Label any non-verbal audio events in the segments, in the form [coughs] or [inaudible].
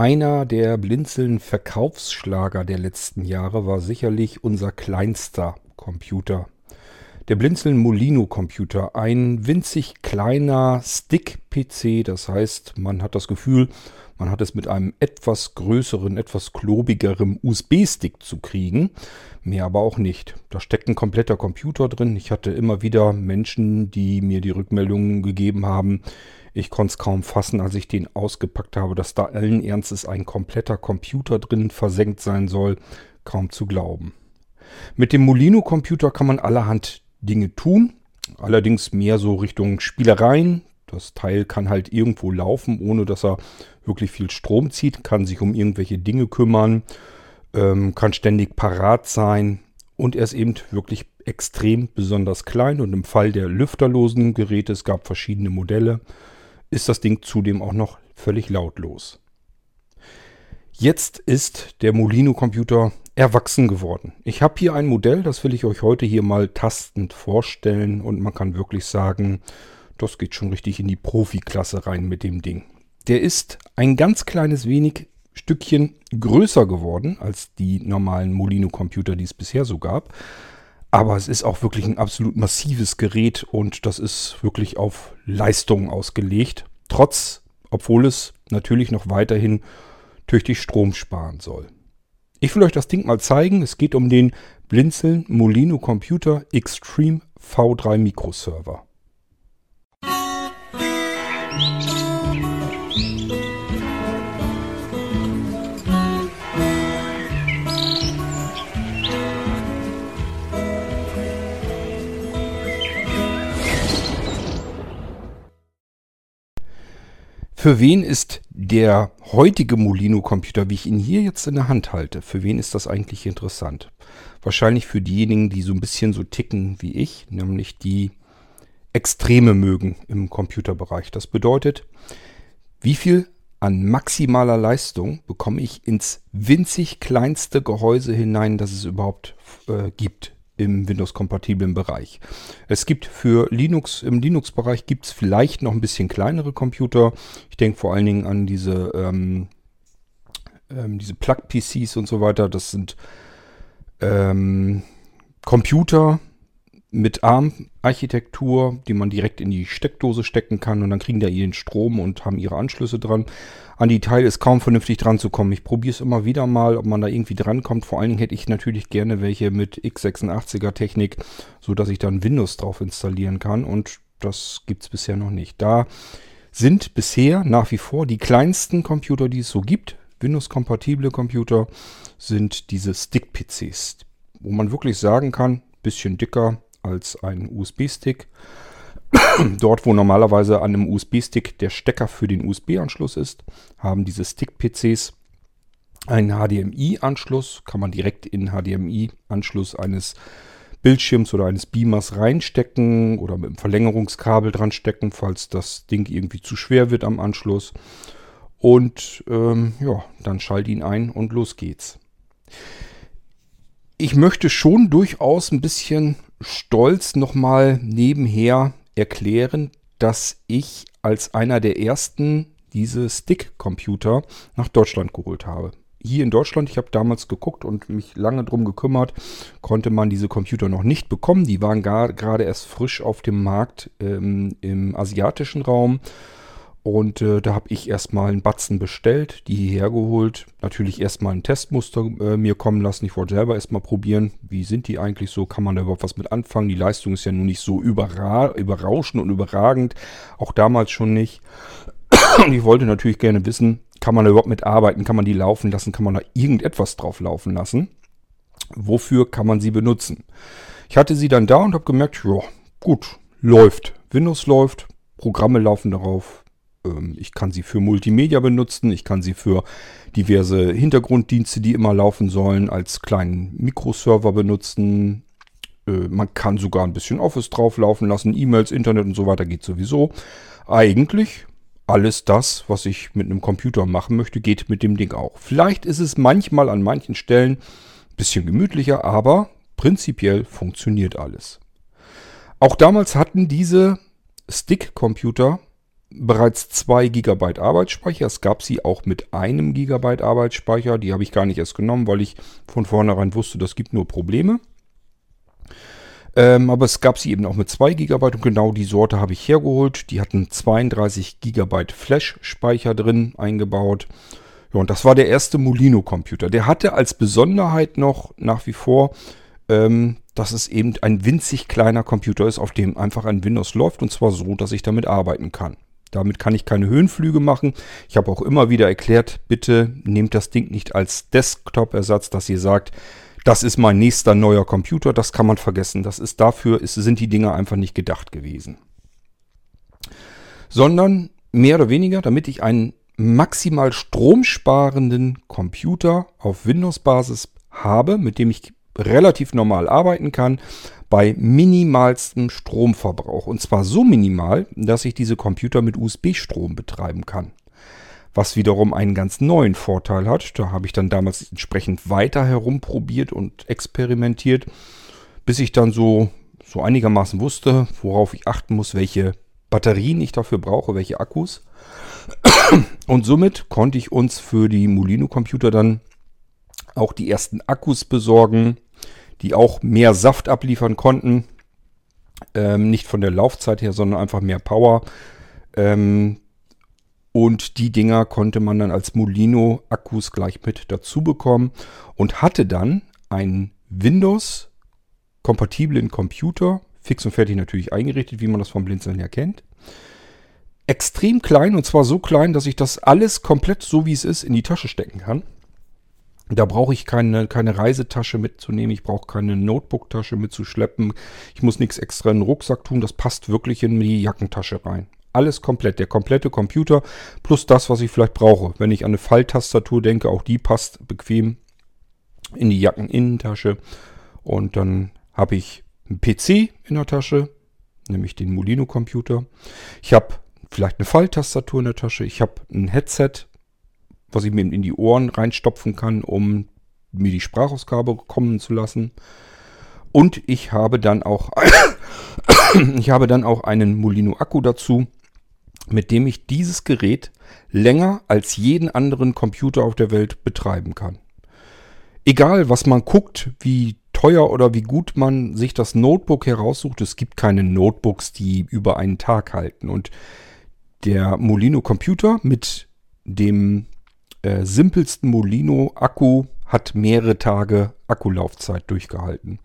Einer der blinzeln Verkaufsschlager der letzten Jahre war sicherlich unser kleinster Computer. Der Blinzeln Molino Computer, ein winzig kleiner Stick-PC, das heißt, man hat das Gefühl, man hat es mit einem etwas größeren, etwas klobigeren USB-Stick zu kriegen, mehr aber auch nicht. Da steckt ein kompletter Computer drin. Ich hatte immer wieder Menschen, die mir die Rückmeldungen gegeben haben, ich konnte es kaum fassen, als ich den ausgepackt habe, dass da allen Ernstes ein kompletter Computer drin versenkt sein soll. Kaum zu glauben. Mit dem Molino-Computer kann man allerhand Dinge tun. Allerdings mehr so Richtung Spielereien. Das Teil kann halt irgendwo laufen, ohne dass er wirklich viel Strom zieht. Kann sich um irgendwelche Dinge kümmern. Ähm, kann ständig parat sein. Und er ist eben wirklich extrem besonders klein. Und im Fall der lüfterlosen Geräte, es gab verschiedene Modelle, ist das Ding zudem auch noch völlig lautlos. Jetzt ist der Molino-Computer erwachsen geworden. Ich habe hier ein Modell, das will ich euch heute hier mal tastend vorstellen und man kann wirklich sagen, das geht schon richtig in die Profiklasse rein mit dem Ding. Der ist ein ganz kleines wenig Stückchen größer geworden als die normalen Molino-Computer, die es bisher so gab. Aber es ist auch wirklich ein absolut massives Gerät und das ist wirklich auf Leistung ausgelegt. Trotz, obwohl es natürlich noch weiterhin tüchtig Strom sparen soll. Ich will euch das Ding mal zeigen. Es geht um den Blinzeln Molino Computer Extreme V3 Microserver. Für wen ist der heutige Molino-Computer, wie ich ihn hier jetzt in der Hand halte, für wen ist das eigentlich interessant? Wahrscheinlich für diejenigen, die so ein bisschen so ticken wie ich, nämlich die Extreme mögen im Computerbereich. Das bedeutet, wie viel an maximaler Leistung bekomme ich ins winzig kleinste Gehäuse hinein, das es überhaupt äh, gibt im Windows-kompatiblen Bereich. Es gibt für Linux, im Linux-Bereich gibt es vielleicht noch ein bisschen kleinere Computer. Ich denke vor allen Dingen an diese, ähm, ähm, diese Plug-PCs und so weiter. Das sind ähm, Computer, mit ARM-Architektur, die man direkt in die Steckdose stecken kann und dann kriegen da ihren Strom und haben ihre Anschlüsse dran. An die Teile ist kaum vernünftig dran zu kommen. Ich probiere es immer wieder mal, ob man da irgendwie drankommt. Vor allen Dingen hätte ich natürlich gerne welche mit x86er Technik, so dass ich dann Windows drauf installieren kann und das gibt es bisher noch nicht. Da sind bisher nach wie vor die kleinsten Computer, die es so gibt, Windows-kompatible Computer, sind diese Stick-PCs, wo man wirklich sagen kann, bisschen dicker, als ein USB-Stick. [coughs] Dort, wo normalerweise an einem USB-Stick der Stecker für den USB-Anschluss ist, haben diese Stick-PCs einen HDMI-Anschluss. Kann man direkt in den HDMI-Anschluss eines Bildschirms oder eines Beamers reinstecken oder mit einem Verlängerungskabel dran stecken, falls das Ding irgendwie zu schwer wird am Anschluss. Und ähm, ja, dann schalt ihn ein und los geht's. Ich möchte schon durchaus ein bisschen stolz nochmal nebenher erklären, dass ich als einer der ersten diese Stick-Computer nach Deutschland geholt habe. Hier in Deutschland, ich habe damals geguckt und mich lange drum gekümmert, konnte man diese Computer noch nicht bekommen. Die waren gerade erst frisch auf dem Markt ähm, im asiatischen Raum. Und äh, da habe ich erstmal einen Batzen bestellt, die hierher geholt. Natürlich erstmal ein Testmuster äh, mir kommen lassen. Ich wollte selber erstmal probieren, wie sind die eigentlich so, kann man da überhaupt was mit anfangen. Die Leistung ist ja nun nicht so überra überrauschend und überragend, auch damals schon nicht. Ich wollte natürlich gerne wissen, kann man da überhaupt mit arbeiten, kann man die laufen lassen, kann man da irgendetwas drauf laufen lassen. Wofür kann man sie benutzen? Ich hatte sie dann da und habe gemerkt, ja, gut, läuft. Windows läuft, Programme laufen darauf, ich kann sie für Multimedia benutzen, ich kann sie für diverse Hintergrunddienste, die immer laufen sollen, als kleinen Mikroserver benutzen. Äh, man kann sogar ein bisschen Office drauflaufen lassen, E-Mails, Internet und so weiter geht sowieso. Eigentlich alles das, was ich mit einem Computer machen möchte, geht mit dem Ding auch. Vielleicht ist es manchmal an manchen Stellen ein bisschen gemütlicher, aber prinzipiell funktioniert alles. Auch damals hatten diese Stick-Computer bereits 2 GB Arbeitsspeicher. Es gab sie auch mit einem GB Arbeitsspeicher. Die habe ich gar nicht erst genommen, weil ich von vornherein wusste, das gibt nur Probleme. Ähm, aber es gab sie eben auch mit 2 GB und genau die Sorte habe ich hergeholt. Die hatten 32 GB Flash-Speicher drin eingebaut. Ja, und das war der erste Molino-Computer. Der hatte als Besonderheit noch nach wie vor, ähm, dass es eben ein winzig kleiner Computer ist, auf dem einfach ein Windows läuft und zwar so, dass ich damit arbeiten kann. Damit kann ich keine Höhenflüge machen. Ich habe auch immer wieder erklärt, bitte nehmt das Ding nicht als Desktop-Ersatz, dass ihr sagt, das ist mein nächster neuer Computer, das kann man vergessen. Das ist dafür, ist, sind die Dinger einfach nicht gedacht gewesen. Sondern mehr oder weniger, damit ich einen maximal stromsparenden Computer auf Windows-Basis habe, mit dem ich relativ normal arbeiten kann, bei minimalstem Stromverbrauch. Und zwar so minimal, dass ich diese Computer mit USB-Strom betreiben kann was wiederum einen ganz neuen Vorteil hat. Da habe ich dann damals entsprechend weiter herumprobiert und experimentiert, bis ich dann so, so einigermaßen wusste, worauf ich achten muss, welche Batterien ich dafür brauche, welche Akkus. Und somit konnte ich uns für die Molino-Computer dann auch die ersten Akkus besorgen, die auch mehr Saft abliefern konnten. Ähm, nicht von der Laufzeit her, sondern einfach mehr Power. Ähm, und die Dinger konnte man dann als Molino-Akkus gleich mit dazu bekommen und hatte dann einen Windows-kompatiblen Computer, fix und fertig natürlich eingerichtet, wie man das vom Blinzeln her kennt. Extrem klein und zwar so klein, dass ich das alles komplett so wie es ist in die Tasche stecken kann. Da brauche ich keine, keine Reisetasche mitzunehmen, ich brauche keine Notebook-Tasche mitzuschleppen, ich muss nichts extra in den Rucksack tun, das passt wirklich in die Jackentasche rein. Alles komplett, der komplette Computer plus das, was ich vielleicht brauche. Wenn ich an eine Falltastatur denke, auch die passt bequem in die Jackeninnentasche. Und dann habe ich einen PC in der Tasche, nämlich den Molino-Computer. Ich habe vielleicht eine Falltastatur in der Tasche. Ich habe ein Headset, was ich mir in die Ohren reinstopfen kann, um mir die Sprachausgabe kommen zu lassen. Und ich habe dann auch, [coughs] ich habe dann auch einen Molino Akku dazu, mit dem ich dieses Gerät länger als jeden anderen Computer auf der Welt betreiben kann. Egal, was man guckt, wie teuer oder wie gut man sich das Notebook heraussucht, es gibt keine Notebooks, die über einen Tag halten. Und der Molino Computer mit dem äh, simpelsten Molino Akku hat mehrere Tage Akkulaufzeit durchgehalten.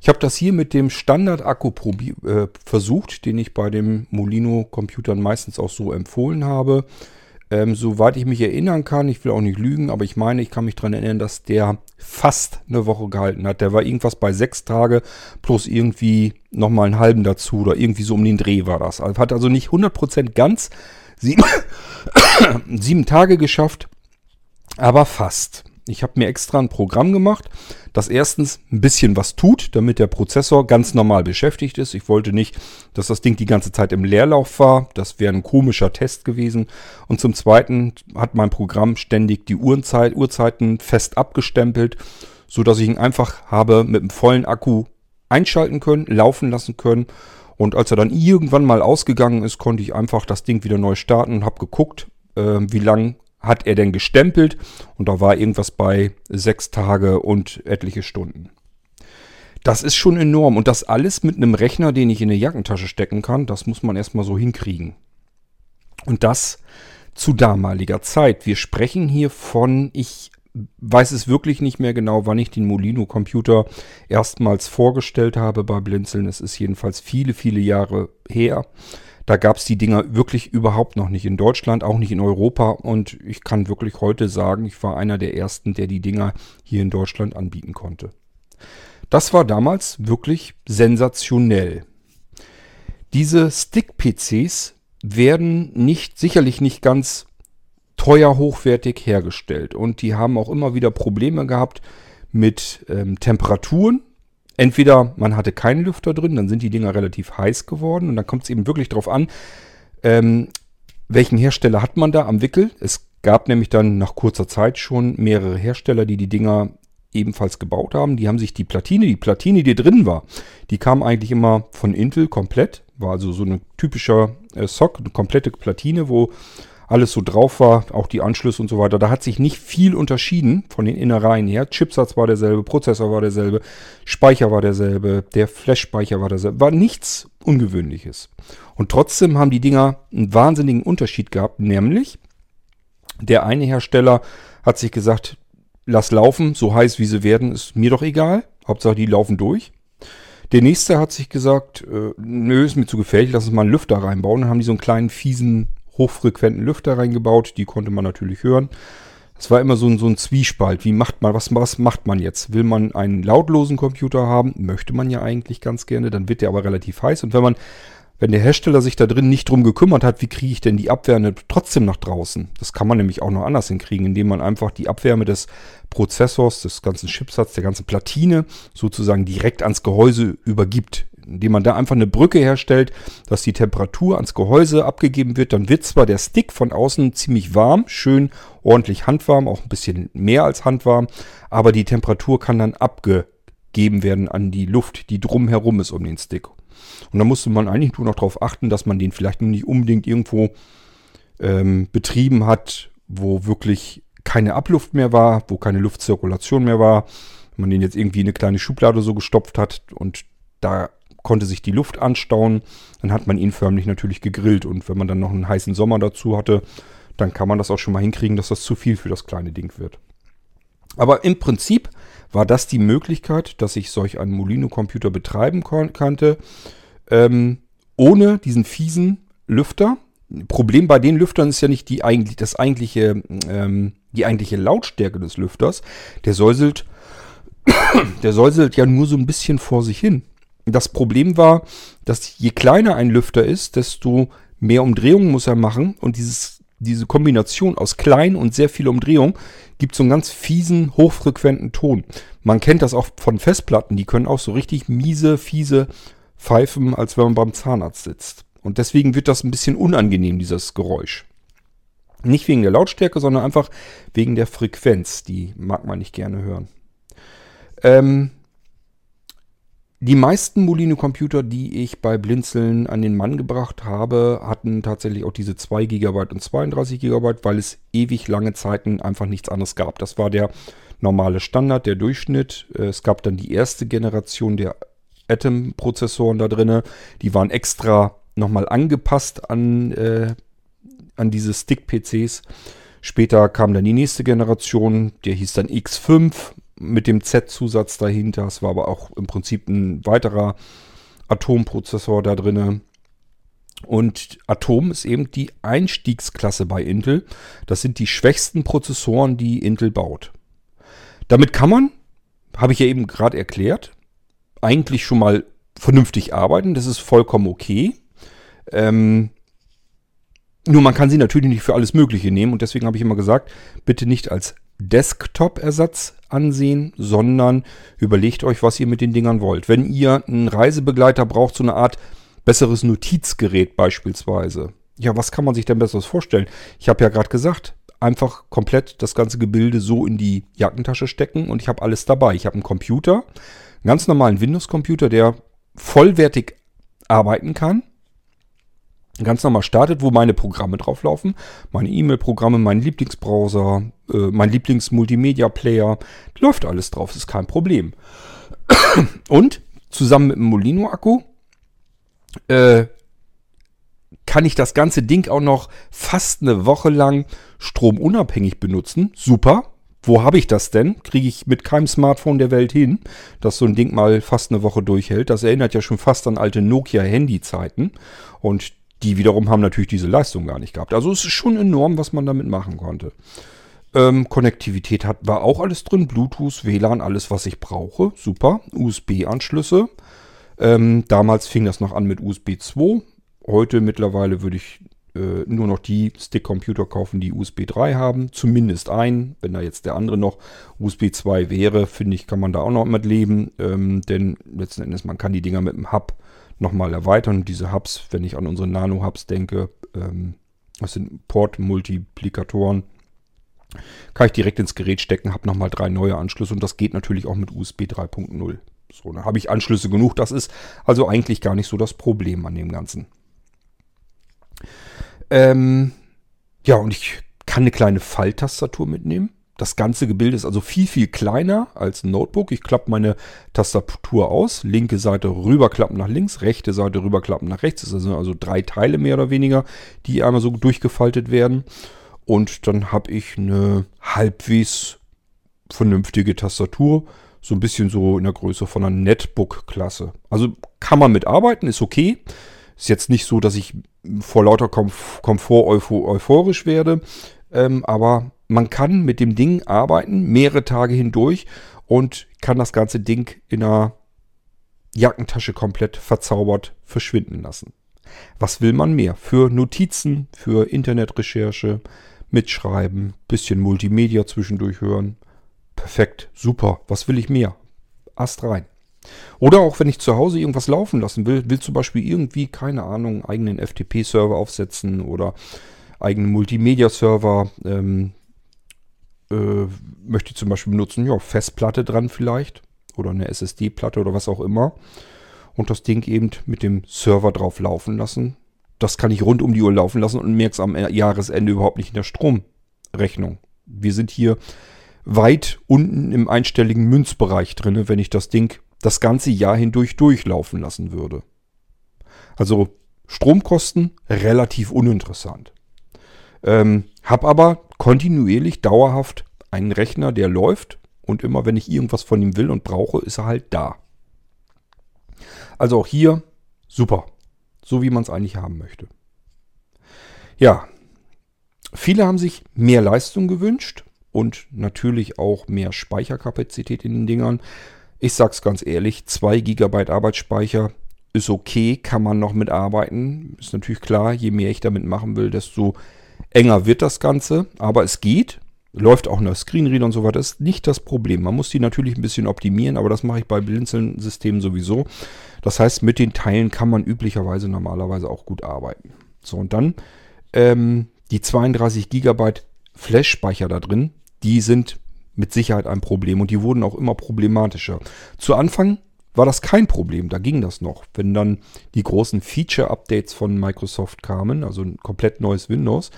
Ich habe das hier mit dem Standard-Akku äh, versucht, den ich bei den Molino-Computern meistens auch so empfohlen habe. Ähm, soweit ich mich erinnern kann, ich will auch nicht lügen, aber ich meine, ich kann mich daran erinnern, dass der fast eine Woche gehalten hat. Der war irgendwas bei sechs Tage plus irgendwie nochmal einen halben dazu oder irgendwie so um den Dreh war das. Also hat also nicht 100% ganz sieben, [coughs] sieben Tage geschafft, aber fast. Ich habe mir extra ein Programm gemacht, das erstens ein bisschen was tut, damit der Prozessor ganz normal beschäftigt ist. Ich wollte nicht, dass das Ding die ganze Zeit im Leerlauf war. Das wäre ein komischer Test gewesen. Und zum Zweiten hat mein Programm ständig die Uhrzeit, Uhrzeiten fest abgestempelt, so dass ich ihn einfach habe mit einem vollen Akku einschalten können, laufen lassen können. Und als er dann irgendwann mal ausgegangen ist, konnte ich einfach das Ding wieder neu starten und habe geguckt, äh, wie lang hat er denn gestempelt und da war irgendwas bei sechs Tage und etliche Stunden. Das ist schon enorm und das alles mit einem Rechner, den ich in eine Jackentasche stecken kann, das muss man erstmal so hinkriegen. Und das zu damaliger Zeit. Wir sprechen hier von, ich weiß es wirklich nicht mehr genau, wann ich den Molino-Computer erstmals vorgestellt habe bei Blinzeln. Es ist jedenfalls viele, viele Jahre her. Da gab es die Dinger wirklich überhaupt noch nicht in Deutschland, auch nicht in Europa. Und ich kann wirklich heute sagen, ich war einer der ersten, der die Dinger hier in Deutschland anbieten konnte. Das war damals wirklich sensationell. Diese Stick-PCs werden nicht, sicherlich nicht ganz teuer hochwertig hergestellt. Und die haben auch immer wieder Probleme gehabt mit ähm, Temperaturen entweder man hatte keinen Lüfter drin, dann sind die Dinger relativ heiß geworden und dann kommt es eben wirklich darauf an, ähm, welchen Hersteller hat man da am Wickel. Es gab nämlich dann nach kurzer Zeit schon mehrere Hersteller, die die Dinger ebenfalls gebaut haben. Die haben sich die Platine, die Platine, die drin war, die kam eigentlich immer von Intel komplett War also so ein typischer äh, SOC, eine komplette Platine, wo alles so drauf war, auch die Anschlüsse und so weiter. Da hat sich nicht viel unterschieden von den Innereien her. Chipsatz war derselbe, Prozessor war derselbe, Speicher war derselbe, der Flash-Speicher war derselbe. War nichts Ungewöhnliches. Und trotzdem haben die Dinger einen wahnsinnigen Unterschied gehabt, nämlich der eine Hersteller hat sich gesagt, lass laufen, so heiß wie sie werden, ist mir doch egal. Hauptsache, die laufen durch. Der nächste hat sich gesagt, äh, nö, ist mir zu gefährlich, lass uns mal einen Lüfter reinbauen. Dann haben die so einen kleinen fiesen hochfrequenten Lüfter reingebaut. Die konnte man natürlich hören. Es war immer so ein, so ein Zwiespalt. Wie macht man, was, was macht man jetzt? Will man einen lautlosen Computer haben? Möchte man ja eigentlich ganz gerne. Dann wird der aber relativ heiß. Und wenn man, wenn der Hersteller sich da drin nicht drum gekümmert hat, wie kriege ich denn die Abwärme trotzdem nach draußen? Das kann man nämlich auch noch anders hinkriegen, indem man einfach die Abwärme des Prozessors, des ganzen Chipsatz, der ganzen Platine sozusagen direkt ans Gehäuse übergibt indem man da einfach eine Brücke herstellt, dass die Temperatur ans Gehäuse abgegeben wird. Dann wird zwar der Stick von außen ziemlich warm, schön ordentlich handwarm, auch ein bisschen mehr als handwarm, aber die Temperatur kann dann abgegeben werden an die Luft, die drumherum ist um den Stick. Und da musste man eigentlich nur noch darauf achten, dass man den vielleicht nicht unbedingt irgendwo ähm, betrieben hat, wo wirklich keine Abluft mehr war, wo keine Luftzirkulation mehr war. Wenn man den jetzt irgendwie in eine kleine Schublade so gestopft hat und da konnte sich die Luft anstauen. Dann hat man ihn förmlich natürlich gegrillt. Und wenn man dann noch einen heißen Sommer dazu hatte, dann kann man das auch schon mal hinkriegen, dass das zu viel für das kleine Ding wird. Aber im Prinzip war das die Möglichkeit, dass ich solch einen Molino-Computer betreiben konnte, ähm, ohne diesen fiesen Lüfter. Problem bei den Lüftern ist ja nicht die, eigentlich, das eigentliche, ähm, die eigentliche Lautstärke des Lüfters. Der säuselt, [coughs] der säuselt ja nur so ein bisschen vor sich hin. Das Problem war, dass je kleiner ein Lüfter ist, desto mehr Umdrehungen muss er machen und dieses, diese Kombination aus klein und sehr viel Umdrehung gibt so einen ganz fiesen, hochfrequenten Ton. Man kennt das auch von Festplatten, die können auch so richtig miese, fiese pfeifen, als wenn man beim Zahnarzt sitzt. Und deswegen wird das ein bisschen unangenehm, dieses Geräusch. Nicht wegen der Lautstärke, sondern einfach wegen der Frequenz. Die mag man nicht gerne hören. Ähm, die meisten Molino-Computer, die ich bei Blinzeln an den Mann gebracht habe, hatten tatsächlich auch diese 2 GB und 32 GB, weil es ewig lange Zeiten einfach nichts anderes gab. Das war der normale Standard, der Durchschnitt. Äh, es gab dann die erste Generation der Atom-Prozessoren da drin. Die waren extra nochmal angepasst an, äh, an diese Stick-PCs. Später kam dann die nächste Generation, der hieß dann X5 mit dem Z-Zusatz dahinter. Es war aber auch im Prinzip ein weiterer Atomprozessor da drin. Und Atom ist eben die Einstiegsklasse bei Intel. Das sind die schwächsten Prozessoren, die Intel baut. Damit kann man, habe ich ja eben gerade erklärt, eigentlich schon mal vernünftig arbeiten. Das ist vollkommen okay. Ähm, nur man kann sie natürlich nicht für alles Mögliche nehmen und deswegen habe ich immer gesagt, bitte nicht als Desktop-Ersatz ansehen, sondern überlegt euch, was ihr mit den Dingern wollt. Wenn ihr einen Reisebegleiter braucht, so eine Art besseres Notizgerät beispielsweise. Ja, was kann man sich denn besseres vorstellen? Ich habe ja gerade gesagt, einfach komplett das ganze Gebilde so in die Jackentasche stecken und ich habe alles dabei. Ich habe einen Computer, einen ganz normalen Windows-Computer, der vollwertig arbeiten kann ganz normal startet, wo meine Programme drauflaufen. Meine E-Mail-Programme, mein Lieblingsbrowser, äh, mein Lieblings-Multimedia-Player. Läuft alles drauf, ist kein Problem. [clears throat] Und zusammen mit dem Molino-Akku äh, kann ich das ganze Ding auch noch fast eine Woche lang stromunabhängig benutzen. Super. Wo habe ich das denn? Kriege ich mit keinem Smartphone der Welt hin, dass so ein Ding mal fast eine Woche durchhält. Das erinnert ja schon fast an alte Nokia-Handy-Zeiten. Und die wiederum haben natürlich diese Leistung gar nicht gehabt. Also es ist schon enorm, was man damit machen konnte. Ähm, Konnektivität hat, war auch alles drin. Bluetooth, WLAN, alles, was ich brauche. Super. USB-Anschlüsse. Ähm, damals fing das noch an mit USB 2. Heute mittlerweile würde ich äh, nur noch die Stick-Computer kaufen, die USB 3 haben. Zumindest ein. Wenn da jetzt der andere noch USB 2 wäre, finde ich, kann man da auch noch mit leben. Ähm, denn letzten Endes, man kann die Dinger mit dem Hub nochmal erweitern. diese Hubs, wenn ich an unsere Nano-Hubs denke, ähm, das sind Port-Multiplikatoren, kann ich direkt ins Gerät stecken, habe nochmal drei neue Anschlüsse und das geht natürlich auch mit USB 3.0. So, dann habe ich Anschlüsse genug. Das ist also eigentlich gar nicht so das Problem an dem Ganzen. Ähm, ja, und ich kann eine kleine Falltastatur mitnehmen. Das ganze Gebilde ist also viel, viel kleiner als ein Notebook. Ich klappe meine Tastatur aus, linke Seite rüberklappen nach links, rechte Seite rüberklappen nach rechts. Das sind also drei Teile mehr oder weniger, die einmal so durchgefaltet werden. Und dann habe ich eine halbwegs vernünftige Tastatur. So ein bisschen so in der Größe von einer Netbook-Klasse. Also kann man mitarbeiten, ist okay. Ist jetzt nicht so, dass ich vor lauter Komfort euphorisch werde. Ähm, aber man kann mit dem Ding arbeiten, mehrere Tage hindurch und kann das ganze Ding in einer Jackentasche komplett verzaubert verschwinden lassen. Was will man mehr? Für Notizen, für Internetrecherche, mitschreiben, bisschen Multimedia zwischendurch hören. Perfekt, super. Was will ich mehr? Ast rein. Oder auch wenn ich zu Hause irgendwas laufen lassen will, will zum Beispiel irgendwie, keine Ahnung, eigenen FTP-Server aufsetzen oder eigenen Multimedia-Server, ähm, äh, möchte ich zum Beispiel benutzen, ja, Festplatte dran vielleicht oder eine SSD-Platte oder was auch immer und das Ding eben mit dem Server drauf laufen lassen. Das kann ich rund um die Uhr laufen lassen und merke es am Jahresende überhaupt nicht in der Stromrechnung. Wir sind hier weit unten im einstelligen Münzbereich drin, wenn ich das Ding das ganze Jahr hindurch durchlaufen lassen würde. Also Stromkosten relativ uninteressant. Ähm, hab aber kontinuierlich, dauerhaft einen Rechner, der läuft und immer wenn ich irgendwas von ihm will und brauche, ist er halt da. Also auch hier super, so wie man es eigentlich haben möchte. Ja, viele haben sich mehr Leistung gewünscht und natürlich auch mehr Speicherkapazität in den Dingern. Ich sag's ganz ehrlich, 2 GB Arbeitsspeicher ist okay, kann man noch mitarbeiten. Ist natürlich klar, je mehr ich damit machen will, desto enger wird das Ganze, aber es geht. Läuft auch nach Screenreader und so weiter, ist nicht das Problem. Man muss die natürlich ein bisschen optimieren, aber das mache ich bei Blinzeln-Systemen sowieso. Das heißt, mit den Teilen kann man üblicherweise normalerweise auch gut arbeiten. So, und dann ähm, die 32 GB Flash-Speicher da drin, die sind mit Sicherheit ein Problem und die wurden auch immer problematischer. Zu Anfang war das kein Problem, da ging das noch. Wenn dann die großen Feature-Updates von Microsoft kamen, also ein komplett neues Windows,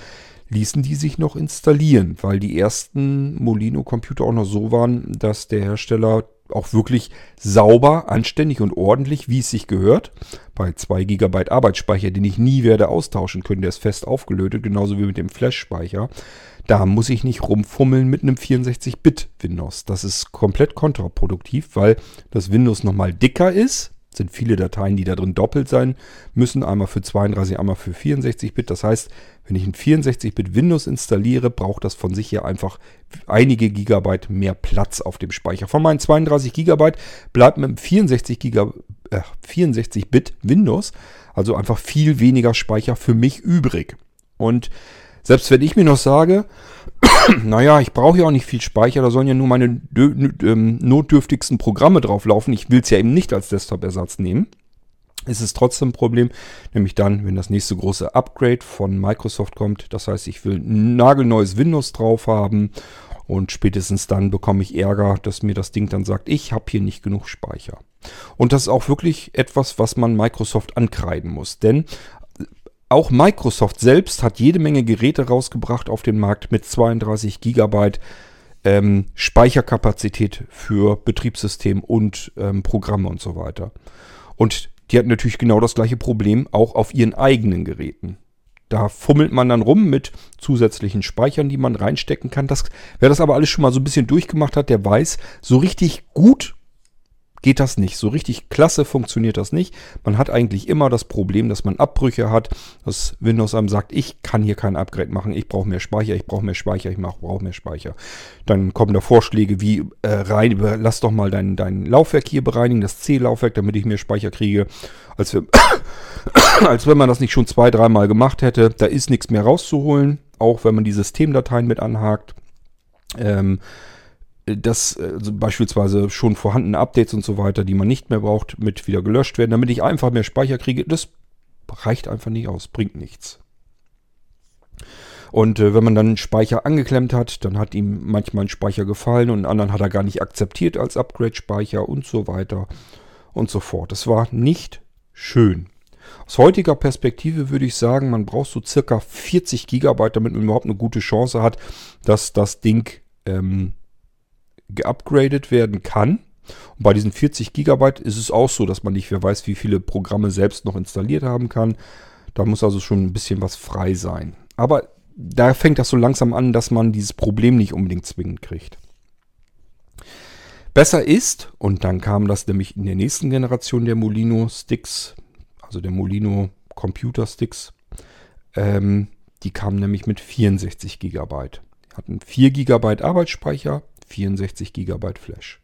ließen die sich noch installieren, weil die ersten Molino-Computer auch noch so waren, dass der Hersteller auch wirklich sauber, anständig und ordentlich, wie es sich gehört, bei 2 GB Arbeitsspeicher, den ich nie werde austauschen können, der ist fest aufgelötet, genauso wie mit dem Flash-Speicher, da muss ich nicht rumfummeln mit einem 64-Bit-Windows. Das ist komplett kontraproduktiv, weil das Windows nochmal dicker ist. Sind viele Dateien, die da drin doppelt sein müssen. Einmal für 32, einmal für 64-Bit. Das heißt, wenn ich ein 64-Bit Windows installiere, braucht das von sich her einfach einige Gigabyte mehr Platz auf dem Speicher. Von meinen 32 Gigabyte bleibt mit einem 64 äh, 64-Bit Windows also einfach viel weniger Speicher für mich übrig. Und selbst wenn ich mir noch sage, [clears throat] naja, ich brauche ja auch nicht viel Speicher, da sollen ja nur meine ähm, notdürftigsten Programme drauflaufen. Ich will es ja eben nicht als Desktop-Ersatz nehmen. Ist es trotzdem ein Problem, nämlich dann, wenn das nächste große Upgrade von Microsoft kommt. Das heißt, ich will ein nagelneues Windows drauf haben und spätestens dann bekomme ich Ärger, dass mir das Ding dann sagt, ich habe hier nicht genug Speicher. Und das ist auch wirklich etwas, was man Microsoft ankreiden muss. Denn auch Microsoft selbst hat jede Menge Geräte rausgebracht auf den Markt mit 32 Gigabyte ähm, Speicherkapazität für Betriebssystem und ähm, Programme und so weiter. Und die hatten natürlich genau das gleiche Problem auch auf ihren eigenen Geräten. Da fummelt man dann rum mit zusätzlichen Speichern, die man reinstecken kann. Das, wer das aber alles schon mal so ein bisschen durchgemacht hat, der weiß, so richtig gut geht das nicht. So richtig klasse funktioniert das nicht. Man hat eigentlich immer das Problem, dass man Abbrüche hat, dass Windows einem sagt, ich kann hier kein Upgrade machen, ich brauche mehr Speicher, ich brauche mehr Speicher, ich brauche mehr Speicher. Dann kommen da Vorschläge wie, äh, rein, lass doch mal dein, dein Laufwerk hier bereinigen, das C-Laufwerk, damit ich mehr Speicher kriege, als, wir, [coughs] als wenn man das nicht schon zwei, dreimal gemacht hätte. Da ist nichts mehr rauszuholen, auch wenn man die Systemdateien mit anhakt. Ähm, dass also beispielsweise schon vorhandene Updates und so weiter, die man nicht mehr braucht, mit wieder gelöscht werden, damit ich einfach mehr Speicher kriege. Das reicht einfach nicht aus, bringt nichts. Und äh, wenn man dann Speicher angeklemmt hat, dann hat ihm manchmal ein Speicher gefallen und einen anderen hat er gar nicht akzeptiert als Upgrade-Speicher und so weiter und so fort. Das war nicht schön. Aus heutiger Perspektive würde ich sagen, man braucht so circa 40 Gigabyte, damit man überhaupt eine gute Chance hat, dass das Ding ähm, geupgradet werden kann. Und bei diesen 40 Gigabyte ist es auch so, dass man nicht wer weiß, wie viele Programme selbst noch installiert haben kann. Da muss also schon ein bisschen was frei sein. Aber da fängt das so langsam an, dass man dieses Problem nicht unbedingt zwingend kriegt. Besser ist, und dann kam das nämlich in der nächsten Generation der Molino Sticks, also der Molino Computer Sticks, ähm, die kamen nämlich mit 64 GB. Hatten 4 GB Arbeitsspeicher, 64 GB Flash.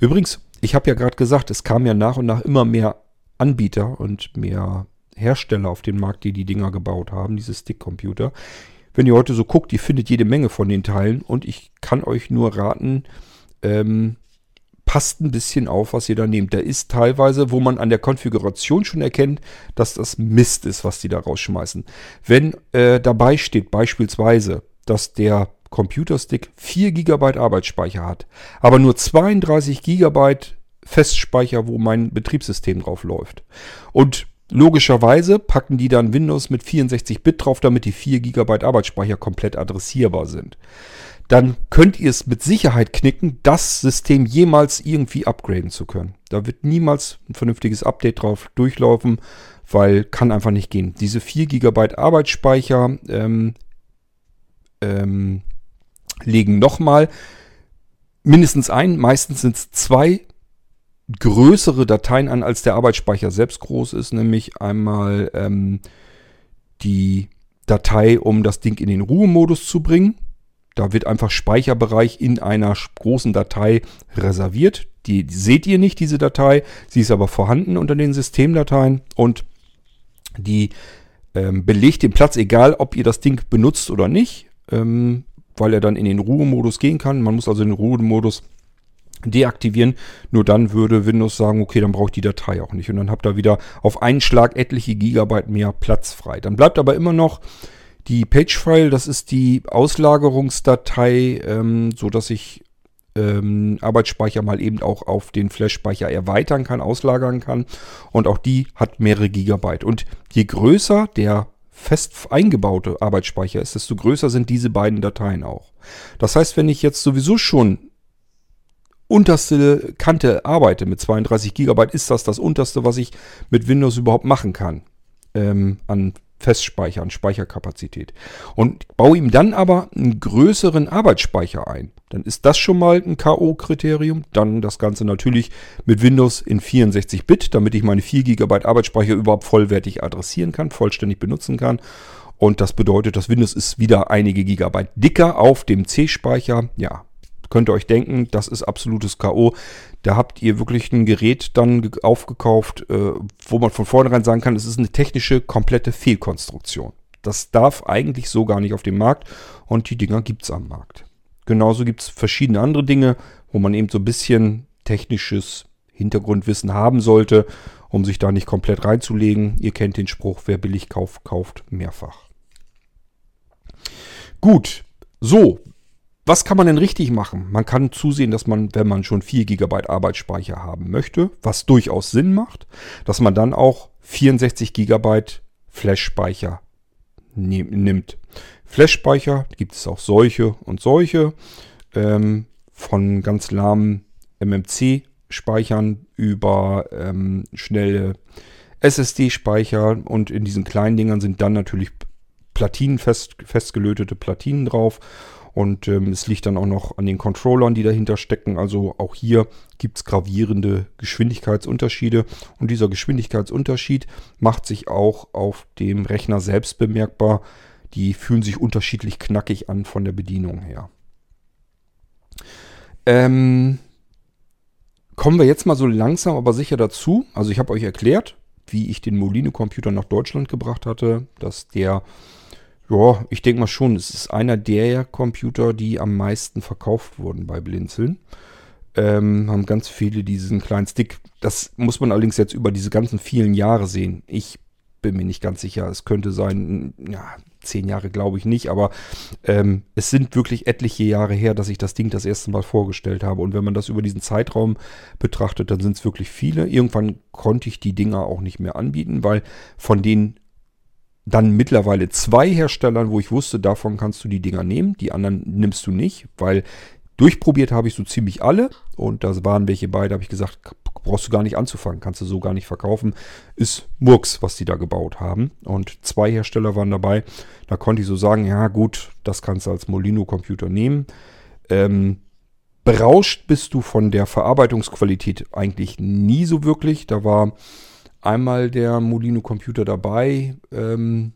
Übrigens, ich habe ja gerade gesagt, es kamen ja nach und nach immer mehr Anbieter und mehr Hersteller auf den Markt, die die Dinger gebaut haben, diese Stick-Computer. Wenn ihr heute so guckt, ihr findet jede Menge von den Teilen und ich kann euch nur raten, ähm, passt ein bisschen auf, was ihr da nehmt. Da ist teilweise, wo man an der Konfiguration schon erkennt, dass das Mist ist, was die da rausschmeißen. Wenn äh, dabei steht beispielsweise, dass der Computerstick 4 GB Arbeitsspeicher hat, aber nur 32 GB Festspeicher, wo mein Betriebssystem drauf läuft. Und logischerweise packen die dann Windows mit 64 Bit drauf, damit die 4 GB Arbeitsspeicher komplett adressierbar sind. Dann könnt ihr es mit Sicherheit knicken, das System jemals irgendwie upgraden zu können. Da wird niemals ein vernünftiges Update drauf durchlaufen, weil kann einfach nicht gehen. Diese 4 GB Arbeitsspeicher ähm, ähm, legen nochmal mindestens ein, meistens sind es zwei größere Dateien an, als der Arbeitsspeicher selbst groß ist, nämlich einmal ähm, die Datei, um das Ding in den Ruhemodus zu bringen. Da wird einfach Speicherbereich in einer großen Datei reserviert. Die seht ihr nicht, diese Datei. Sie ist aber vorhanden unter den Systemdateien und die ähm, belegt den Platz, egal ob ihr das Ding benutzt oder nicht. Ähm, weil er dann in den Ruhemodus gehen kann. Man muss also den Ruhemodus deaktivieren. Nur dann würde Windows sagen, okay, dann brauche ich die Datei auch nicht. Und dann habt ihr wieder auf einen Schlag etliche Gigabyte mehr Platz frei. Dann bleibt aber immer noch die Pagefile, das ist die Auslagerungsdatei, ähm, so ich ähm, Arbeitsspeicher mal eben auch auf den Flash-Speicher erweitern kann, auslagern kann. Und auch die hat mehrere Gigabyte. Und je größer der fest eingebaute Arbeitsspeicher ist, desto größer sind diese beiden Dateien auch. Das heißt, wenn ich jetzt sowieso schon unterste Kante arbeite mit 32 GB, ist das das unterste, was ich mit Windows überhaupt machen kann ähm, an Festspeicher, an Speicherkapazität. Und baue ihm dann aber einen größeren Arbeitsspeicher ein. Dann ist das schon mal ein K.O.-Kriterium. Dann das Ganze natürlich mit Windows in 64-Bit, damit ich meine 4 GB Arbeitsspeicher überhaupt vollwertig adressieren kann, vollständig benutzen kann. Und das bedeutet, das Windows ist wieder einige Gigabyte dicker auf dem C-Speicher. Ja, könnt ihr euch denken, das ist absolutes K.O. Da habt ihr wirklich ein Gerät dann aufgekauft, äh, wo man von vornherein sagen kann, es ist eine technische, komplette Fehlkonstruktion. Das darf eigentlich so gar nicht auf dem Markt und die Dinger gibt es am Markt. Genauso gibt es verschiedene andere Dinge, wo man eben so ein bisschen technisches Hintergrundwissen haben sollte, um sich da nicht komplett reinzulegen. Ihr kennt den Spruch, wer billig kauft, kauft mehrfach. Gut, so, was kann man denn richtig machen? Man kann zusehen, dass man, wenn man schon 4 GB Arbeitsspeicher haben möchte, was durchaus Sinn macht, dass man dann auch 64 GB Flash-Speicher nimmt. Flash-Speicher gibt es auch solche und solche. Ähm, von ganz lahmen MMC-Speichern über ähm, schnelle SSD-Speicher und in diesen kleinen Dingern sind dann natürlich Platinen fest, festgelötete Platinen drauf und ähm, es liegt dann auch noch an den Controllern, die dahinter stecken. Also auch hier gibt es gravierende Geschwindigkeitsunterschiede. Und dieser Geschwindigkeitsunterschied macht sich auch auf dem Rechner selbst bemerkbar. Die fühlen sich unterschiedlich knackig an von der Bedienung her. Ähm, kommen wir jetzt mal so langsam aber sicher dazu. Also ich habe euch erklärt, wie ich den Molino-Computer nach Deutschland gebracht hatte, dass der ja, ich denke mal schon. Es ist einer der Computer, die am meisten verkauft wurden bei Blinzeln. Ähm, haben ganz viele diesen kleinen Stick. Das muss man allerdings jetzt über diese ganzen vielen Jahre sehen. Ich bin mir nicht ganz sicher. Es könnte sein, ja, zehn Jahre glaube ich nicht, aber ähm, es sind wirklich etliche Jahre her, dass ich das Ding das erste Mal vorgestellt habe. Und wenn man das über diesen Zeitraum betrachtet, dann sind es wirklich viele. Irgendwann konnte ich die Dinger auch nicht mehr anbieten, weil von den dann mittlerweile zwei Herstellern, wo ich wusste, davon kannst du die Dinger nehmen, die anderen nimmst du nicht, weil durchprobiert habe ich so ziemlich alle und da waren welche bei, da habe ich gesagt, brauchst du gar nicht anzufangen, kannst du so gar nicht verkaufen. Ist Murks, was die da gebaut haben. Und zwei Hersteller waren dabei. Da konnte ich so sagen, ja gut, das kannst du als Molino-Computer nehmen. Ähm, berauscht bist du von der Verarbeitungsqualität eigentlich nie so wirklich. Da war einmal der Molino-Computer dabei. Ähm,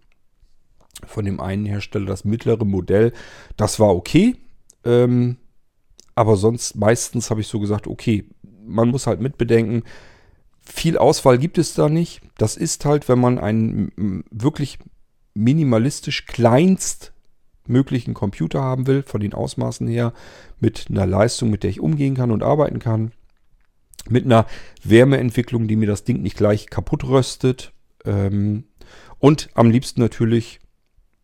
von dem einen Hersteller das mittlere Modell. Das war okay. Ähm, aber sonst meistens habe ich so gesagt, okay, man muss halt mitbedenken, viel Auswahl gibt es da nicht. Das ist halt, wenn man einen wirklich minimalistisch kleinst möglichen Computer haben will, von den Ausmaßen her, mit einer Leistung, mit der ich umgehen kann und arbeiten kann, mit einer Wärmeentwicklung, die mir das Ding nicht gleich kaputt röstet ähm, und am liebsten natürlich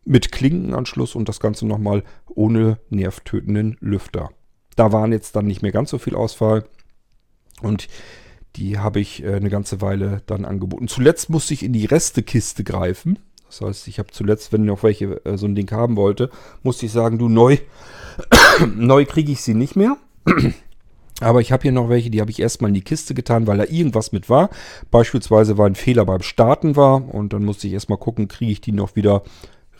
mit Klinkenanschluss und das Ganze nochmal ohne nervtötenden Lüfter. Da waren jetzt dann nicht mehr ganz so viel Auswahl. Und die habe ich äh, eine ganze Weile dann angeboten. Zuletzt musste ich in die Restekiste greifen. Das heißt, ich habe zuletzt, wenn ich noch welche äh, so ein Ding haben wollte, musste ich sagen, du neu, [coughs] neu kriege ich sie nicht mehr. Aber ich habe hier noch welche, die habe ich erstmal in die Kiste getan, weil da irgendwas mit war. Beispielsweise war ein Fehler beim Starten war und dann musste ich erstmal gucken, kriege ich die noch wieder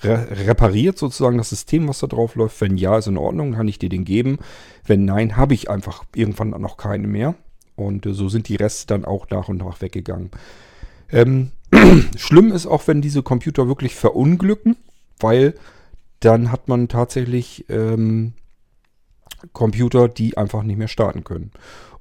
re repariert sozusagen das System, was da drauf läuft. Wenn ja, ist in Ordnung, kann ich dir den geben. Wenn nein, habe ich einfach irgendwann noch keine mehr. Und äh, so sind die Reste dann auch nach und nach weggegangen. Ähm, [clears throat] schlimm ist auch, wenn diese Computer wirklich verunglücken, weil dann hat man tatsächlich ähm, Computer, die einfach nicht mehr starten können.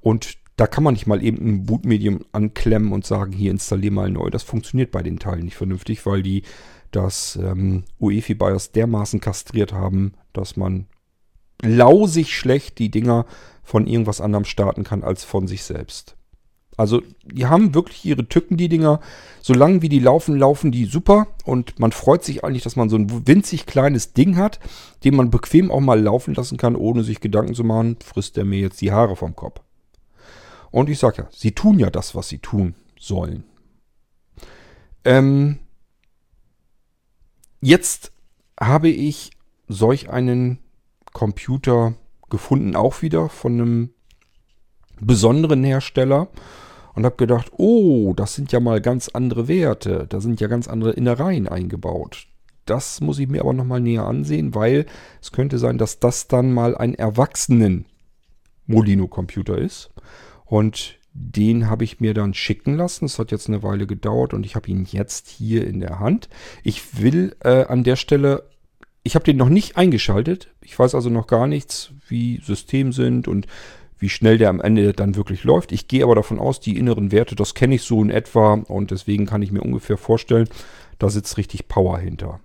Und da kann man nicht mal eben ein Bootmedium anklemmen und sagen, hier installier mal neu. Das funktioniert bei den Teilen nicht vernünftig, weil die das ähm, UEFI BIOS dermaßen kastriert haben, dass man lausig schlecht die Dinger von irgendwas anderem starten kann als von sich selbst. Also die haben wirklich ihre Tücken, die Dinger. Solange wie die laufen, laufen die super. Und man freut sich eigentlich, dass man so ein winzig kleines Ding hat, den man bequem auch mal laufen lassen kann, ohne sich Gedanken zu machen, frisst der mir jetzt die Haare vom Kopf. Und ich sage ja, sie tun ja das, was sie tun sollen. Ähm, jetzt habe ich solch einen Computer gefunden, auch wieder von einem besonderen Hersteller. Und habe gedacht, oh, das sind ja mal ganz andere Werte. Da sind ja ganz andere Innereien eingebaut. Das muss ich mir aber nochmal näher ansehen, weil es könnte sein, dass das dann mal ein erwachsenen Molino-Computer ist. Und den habe ich mir dann schicken lassen. Es hat jetzt eine Weile gedauert und ich habe ihn jetzt hier in der Hand. Ich will äh, an der Stelle ich habe den noch nicht eingeschaltet. Ich weiß also noch gar nichts, wie System sind und wie schnell der am Ende dann wirklich läuft. Ich gehe aber davon aus, die inneren Werte, das kenne ich so in etwa und deswegen kann ich mir ungefähr vorstellen, da sitzt richtig Power hinter.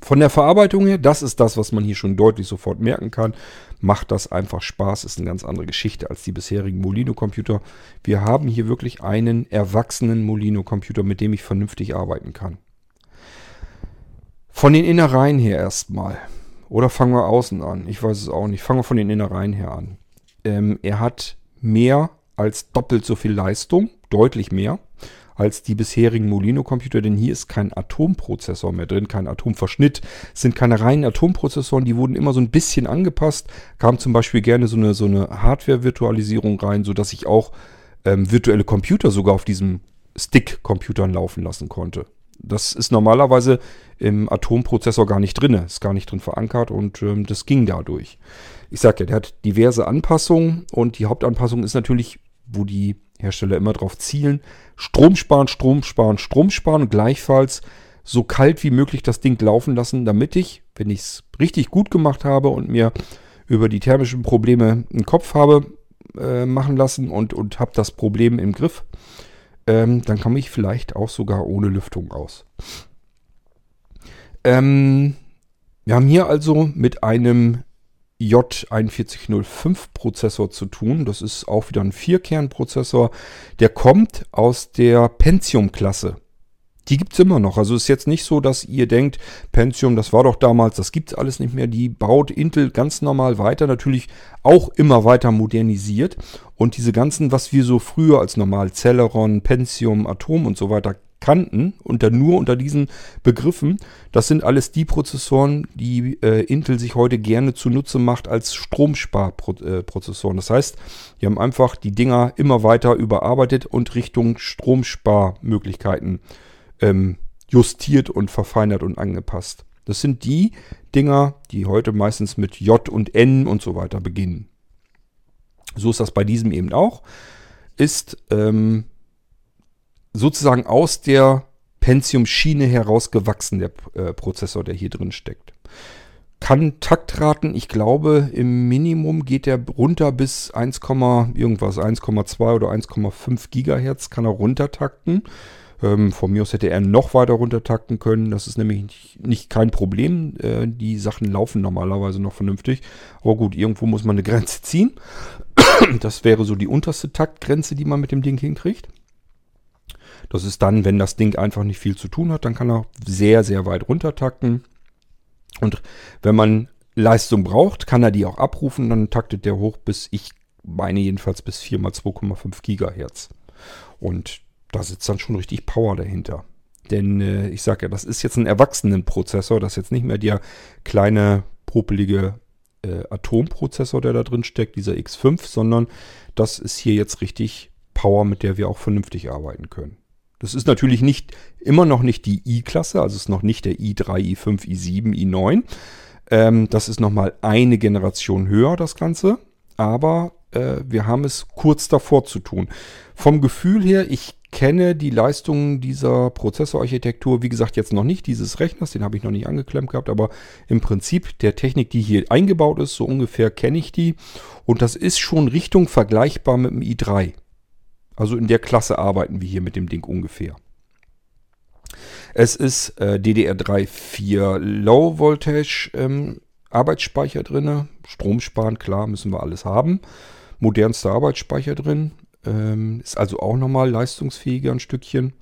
Von der Verarbeitung her, das ist das, was man hier schon deutlich sofort merken kann. Macht das einfach Spaß, ist eine ganz andere Geschichte als die bisherigen Molino-Computer. Wir haben hier wirklich einen erwachsenen Molino-Computer, mit dem ich vernünftig arbeiten kann. Von den Innereien her erstmal. Oder fangen wir außen an? Ich weiß es auch nicht. Fangen wir von den Innereien her an. Ähm, er hat mehr als doppelt so viel Leistung, deutlich mehr, als die bisherigen Molino-Computer, denn hier ist kein Atomprozessor mehr drin, kein Atomverschnitt, es sind keine reinen Atomprozessoren, die wurden immer so ein bisschen angepasst, kam zum Beispiel gerne so eine, so eine Hardware-Virtualisierung rein, sodass ich auch ähm, virtuelle Computer sogar auf diesem Stick-Computern laufen lassen konnte. Das ist normalerweise im Atomprozessor gar nicht drin, ist gar nicht drin verankert und ähm, das ging dadurch. Ich sage ja, der hat diverse Anpassungen und die Hauptanpassung ist natürlich, wo die Hersteller immer drauf zielen, Strom sparen, Strom sparen, Strom sparen und gleichfalls so kalt wie möglich das Ding laufen lassen, damit ich, wenn ich es richtig gut gemacht habe und mir über die thermischen Probleme einen Kopf habe äh, machen lassen und, und habe das Problem im Griff, ähm, dann komme ich vielleicht auch sogar ohne Lüftung aus. Ähm, wir haben hier also mit einem J4105 Prozessor zu tun. Das ist auch wieder ein Vierkernprozessor. Der kommt aus der Pentium-Klasse. Die gibt es immer noch. Also ist jetzt nicht so, dass ihr denkt, Pentium, das war doch damals, das gibt es alles nicht mehr. Die baut Intel ganz normal weiter, natürlich auch immer weiter modernisiert. Und diese ganzen, was wir so früher als normal Celeron, Pentium, Atom und so weiter kannten, unter, nur unter diesen Begriffen, das sind alles die Prozessoren, die äh, Intel sich heute gerne zunutze macht als Stromsparprozessoren. Das heißt, die haben einfach die Dinger immer weiter überarbeitet und Richtung Stromsparmöglichkeiten ähm, justiert und verfeinert und angepasst. Das sind die Dinger, die heute meistens mit J und N und so weiter beginnen. So ist das bei diesem eben auch. Ist ähm, sozusagen aus der Pentium-Schiene herausgewachsen, der äh, Prozessor, der hier drin steckt. Kann Taktraten, ich glaube, im Minimum geht der runter bis 1, irgendwas, 1,2 oder 1,5 Gigahertz kann er runtertakten. Ähm, von mir aus hätte er noch weiter runtertakten können. Das ist nämlich nicht, nicht kein Problem. Äh, die Sachen laufen normalerweise noch vernünftig. Aber gut, irgendwo muss man eine Grenze ziehen. [coughs] das wäre so die unterste Taktgrenze, die man mit dem Ding hinkriegt. Das ist dann, wenn das Ding einfach nicht viel zu tun hat, dann kann er sehr, sehr weit runtertakten. Und wenn man Leistung braucht, kann er die auch abrufen. Dann taktet der hoch bis, ich meine jedenfalls bis 4 mal 2,5 Gigahertz. Und da sitzt dann schon richtig Power dahinter. Denn äh, ich sage ja, das ist jetzt ein Erwachsenenprozessor. Das ist jetzt nicht mehr der kleine, popelige äh, Atomprozessor, der da drin steckt, dieser X5, sondern das ist hier jetzt richtig Power, mit der wir auch vernünftig arbeiten können. Das ist natürlich nicht, immer noch nicht die i-Klasse, also ist noch nicht der i3, i5, i7, i9. Ähm, das ist nochmal eine Generation höher, das Ganze. Aber äh, wir haben es kurz davor zu tun. Vom Gefühl her, ich kenne die Leistungen dieser Prozessorarchitektur, wie gesagt, jetzt noch nicht dieses Rechners, den habe ich noch nicht angeklemmt gehabt, aber im Prinzip der Technik, die hier eingebaut ist, so ungefähr kenne ich die. Und das ist schon Richtung vergleichbar mit dem i3. Also in der Klasse arbeiten wir hier mit dem Ding ungefähr. Es ist äh, DDR3 4 Low Voltage ähm, Arbeitsspeicher drin. Stromsparen, klar, müssen wir alles haben. Modernster Arbeitsspeicher drin. Ähm, ist also auch nochmal leistungsfähiger ein Stückchen.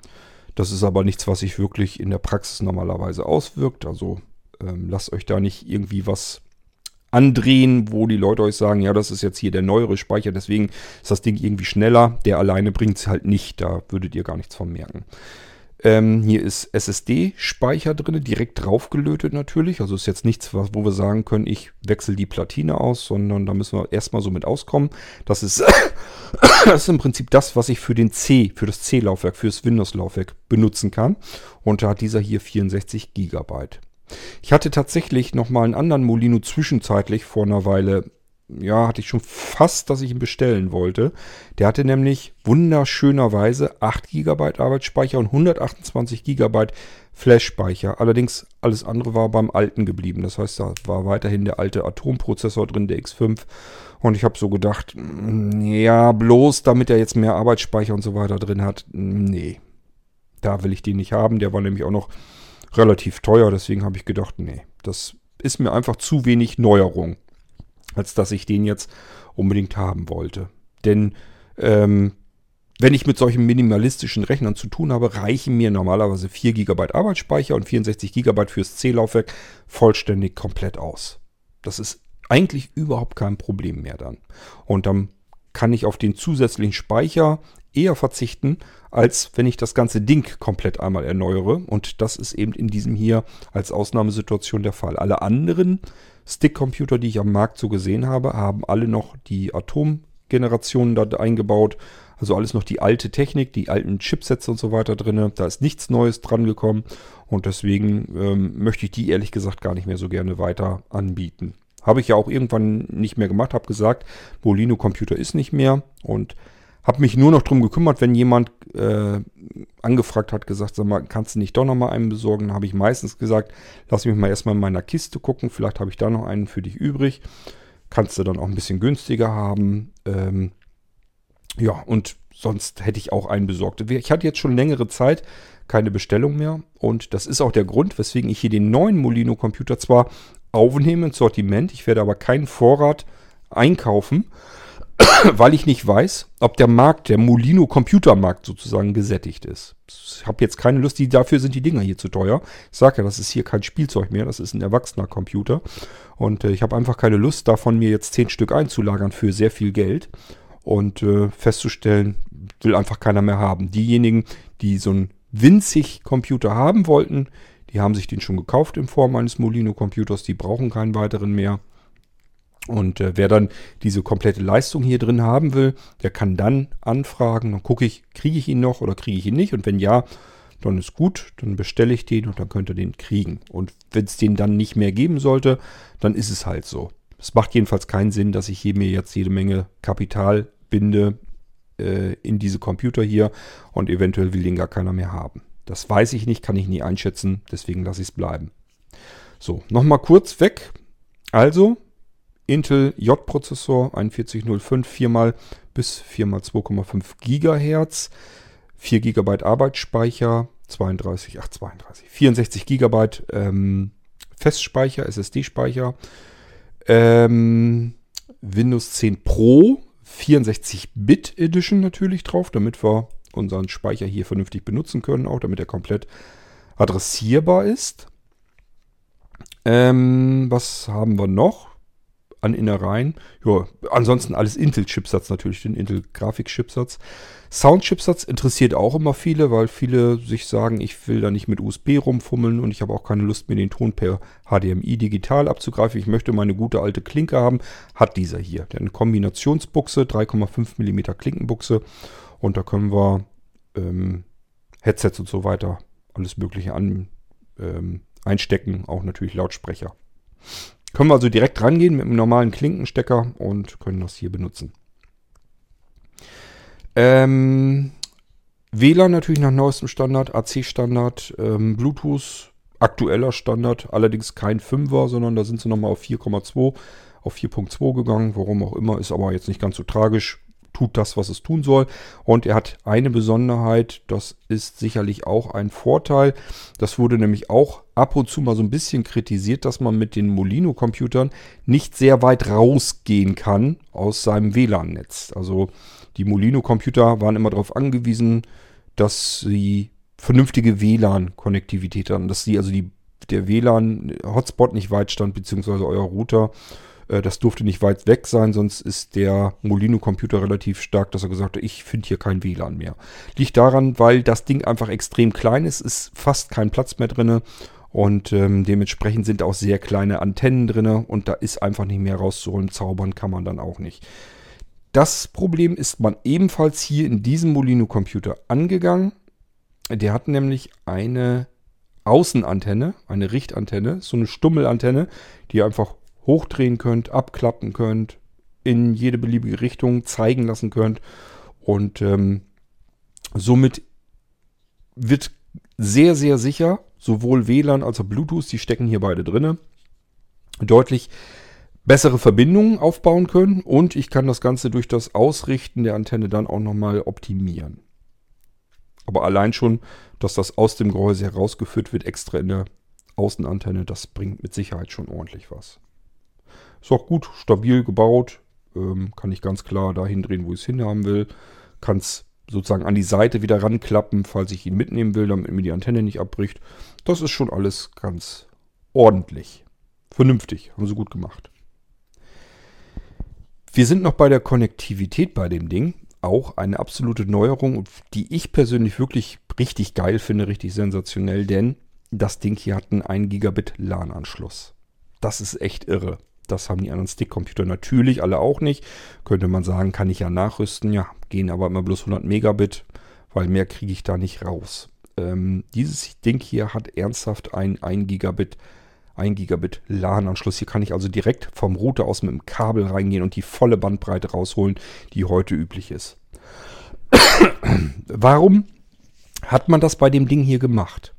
Das ist aber nichts, was sich wirklich in der Praxis normalerweise auswirkt. Also ähm, lasst euch da nicht irgendwie was andrehen, wo die Leute euch sagen, ja, das ist jetzt hier der neuere Speicher, deswegen ist das Ding irgendwie schneller. Der alleine bringt es halt nicht, da würdet ihr gar nichts von merken. Ähm, hier ist SSD-Speicher drin, direkt draufgelötet natürlich. Also ist jetzt nichts, wo wir sagen können, ich wechsle die Platine aus, sondern da müssen wir erstmal so mit auskommen. Das ist, [coughs] das ist im Prinzip das, was ich für den C, für das C-Laufwerk, für das Windows-Laufwerk benutzen kann. Und da hat dieser hier 64 Gigabyte. Ich hatte tatsächlich nochmal einen anderen Molino zwischenzeitlich vor einer Weile. Ja, hatte ich schon fast, dass ich ihn bestellen wollte. Der hatte nämlich wunderschönerweise 8 GB Arbeitsspeicher und 128 GB Flash-Speicher. Allerdings alles andere war beim alten geblieben. Das heißt, da war weiterhin der alte Atomprozessor drin, der X5. Und ich habe so gedacht, mm, ja, bloß damit er jetzt mehr Arbeitsspeicher und so weiter drin hat. Nee, da will ich den nicht haben. Der war nämlich auch noch relativ teuer. Deswegen habe ich gedacht, nee, das ist mir einfach zu wenig Neuerung, als dass ich den jetzt unbedingt haben wollte. Denn ähm, wenn ich mit solchen minimalistischen Rechnern zu tun habe, reichen mir normalerweise 4 GB Arbeitsspeicher und 64 GB fürs C-Laufwerk vollständig komplett aus. Das ist eigentlich überhaupt kein Problem mehr dann. Und dann kann ich auf den zusätzlichen Speicher eher verzichten, als wenn ich das ganze Ding komplett einmal erneuere. Und das ist eben in diesem hier als Ausnahmesituation der Fall. Alle anderen Stick-Computer, die ich am Markt so gesehen habe, haben alle noch die Atom-Generationen da eingebaut. Also alles noch die alte Technik, die alten Chipsets und so weiter drin. Da ist nichts Neues dran gekommen. Und deswegen ähm, möchte ich die ehrlich gesagt gar nicht mehr so gerne weiter anbieten. Habe ich ja auch irgendwann nicht mehr gemacht, habe gesagt, Molino Computer ist nicht mehr. Und habe mich nur noch darum gekümmert, wenn jemand äh, angefragt hat, gesagt, sag mal, kannst du nicht doch nochmal einen besorgen? Dann habe ich meistens gesagt, lass mich mal erstmal in meiner Kiste gucken, vielleicht habe ich da noch einen für dich übrig. Kannst du dann auch ein bisschen günstiger haben. Ähm, ja, und sonst hätte ich auch einen besorgt. Ich hatte jetzt schon längere Zeit keine Bestellung mehr und das ist auch der Grund, weswegen ich hier den neuen Molino Computer zwar aufnehme ins Sortiment, ich werde aber keinen Vorrat einkaufen, [coughs] weil ich nicht weiß, ob der Markt, der Molino Computermarkt sozusagen gesättigt ist. Ich habe jetzt keine Lust, die, dafür sind die Dinger hier zu teuer. Ich sage ja, das ist hier kein Spielzeug mehr, das ist ein erwachsener Computer. Und äh, ich habe einfach keine Lust, davon mir jetzt zehn Stück einzulagern für sehr viel Geld. Und äh, festzustellen, will einfach keiner mehr haben. Diejenigen, die so einen winzig Computer haben wollten, die haben sich den schon gekauft in Form eines Molino Computers, die brauchen keinen weiteren mehr. Und äh, wer dann diese komplette Leistung hier drin haben will, der kann dann anfragen. Dann gucke ich, kriege ich ihn noch oder kriege ich ihn nicht. Und wenn ja, dann ist gut, dann bestelle ich den und dann könnt ihr den kriegen. Und wenn es den dann nicht mehr geben sollte, dann ist es halt so. Es macht jedenfalls keinen Sinn, dass ich hier mir jetzt jede Menge Kapital binde äh, in diese Computer hier und eventuell will den gar keiner mehr haben. Das weiß ich nicht, kann ich nie einschätzen, deswegen lasse ich es bleiben. So, nochmal kurz weg. Also, Intel J-Prozessor 4105 4 bis 4 x 2,5 GHz, 4 GB Arbeitsspeicher, 32, ach 32, 64 GB ähm, Festspeicher, SSD-Speicher, ähm, Windows 10 Pro, 64-Bit Edition natürlich drauf, damit wir unseren Speicher hier vernünftig benutzen können, auch damit er komplett adressierbar ist. Ähm, was haben wir noch? An Innereien. Ja, ansonsten alles Intel-Chipsatz natürlich, den Intel-Grafik-Chipsatz. Sound-Chipsatz interessiert auch immer viele, weil viele sich sagen, ich will da nicht mit USB rumfummeln und ich habe auch keine Lust, mir den Ton per HDMI digital abzugreifen. Ich möchte meine gute alte Klinke haben. Hat dieser hier. Eine Kombinationsbuchse, 3,5 mm Klinkenbuchse. Und da können wir ähm, Headsets und so weiter, alles Mögliche an, ähm, einstecken. Auch natürlich Lautsprecher. Können wir also direkt rangehen mit einem normalen Klinkenstecker und können das hier benutzen. Ähm, WLAN natürlich nach neuestem Standard, AC-Standard, ähm, Bluetooth aktueller Standard, allerdings kein 5er, sondern da sind sie nochmal auf 4,2, auf 4.2 gegangen, warum auch immer, ist aber jetzt nicht ganz so tragisch tut das, was es tun soll. Und er hat eine Besonderheit, das ist sicherlich auch ein Vorteil. Das wurde nämlich auch ab und zu mal so ein bisschen kritisiert, dass man mit den Molino-Computern nicht sehr weit rausgehen kann aus seinem WLAN-Netz. Also die Molino-Computer waren immer darauf angewiesen, dass sie vernünftige WLAN-Konnektivität haben, dass sie also die, der WLAN-Hotspot nicht weit stand, beziehungsweise euer Router das durfte nicht weit weg sein, sonst ist der Molino-Computer relativ stark, dass er gesagt hat, ich finde hier kein WLAN mehr. Liegt daran, weil das Ding einfach extrem klein ist, ist fast kein Platz mehr drin und ähm, dementsprechend sind auch sehr kleine Antennen drin und da ist einfach nicht mehr rauszuholen. Zaubern kann man dann auch nicht. Das Problem ist man ebenfalls hier in diesem Molino-Computer angegangen. Der hat nämlich eine Außenantenne, eine Richtantenne, so eine Stummelantenne, die einfach hochdrehen könnt, abklappen könnt, in jede beliebige Richtung zeigen lassen könnt. Und ähm, somit wird sehr, sehr sicher sowohl WLAN als auch Bluetooth, die stecken hier beide drin, deutlich bessere Verbindungen aufbauen können und ich kann das Ganze durch das Ausrichten der Antenne dann auch nochmal optimieren. Aber allein schon, dass das aus dem Gehäuse herausgeführt wird, extra in der Außenantenne, das bringt mit Sicherheit schon ordentlich was. Ist auch gut, stabil gebaut. Ähm, kann ich ganz klar dahin drehen, wo ich es hinhaben will. Kann es sozusagen an die Seite wieder ranklappen, falls ich ihn mitnehmen will, damit mir die Antenne nicht abbricht. Das ist schon alles ganz ordentlich. Vernünftig, haben sie gut gemacht. Wir sind noch bei der Konnektivität bei dem Ding. Auch eine absolute Neuerung, die ich persönlich wirklich richtig geil finde, richtig sensationell, denn das Ding hier hat einen 1 Gigabit LAN-Anschluss. Das ist echt irre. Das haben die anderen Stickcomputer natürlich alle auch nicht. Könnte man sagen, kann ich ja nachrüsten. Ja, gehen aber immer bloß 100 Megabit, weil mehr kriege ich da nicht raus. Ähm, dieses Ding hier hat ernsthaft ein 1 Gigabit 1 Gigabit LAN-Anschluss. Hier kann ich also direkt vom Router aus mit dem Kabel reingehen und die volle Bandbreite rausholen, die heute üblich ist. [coughs] Warum hat man das bei dem Ding hier gemacht?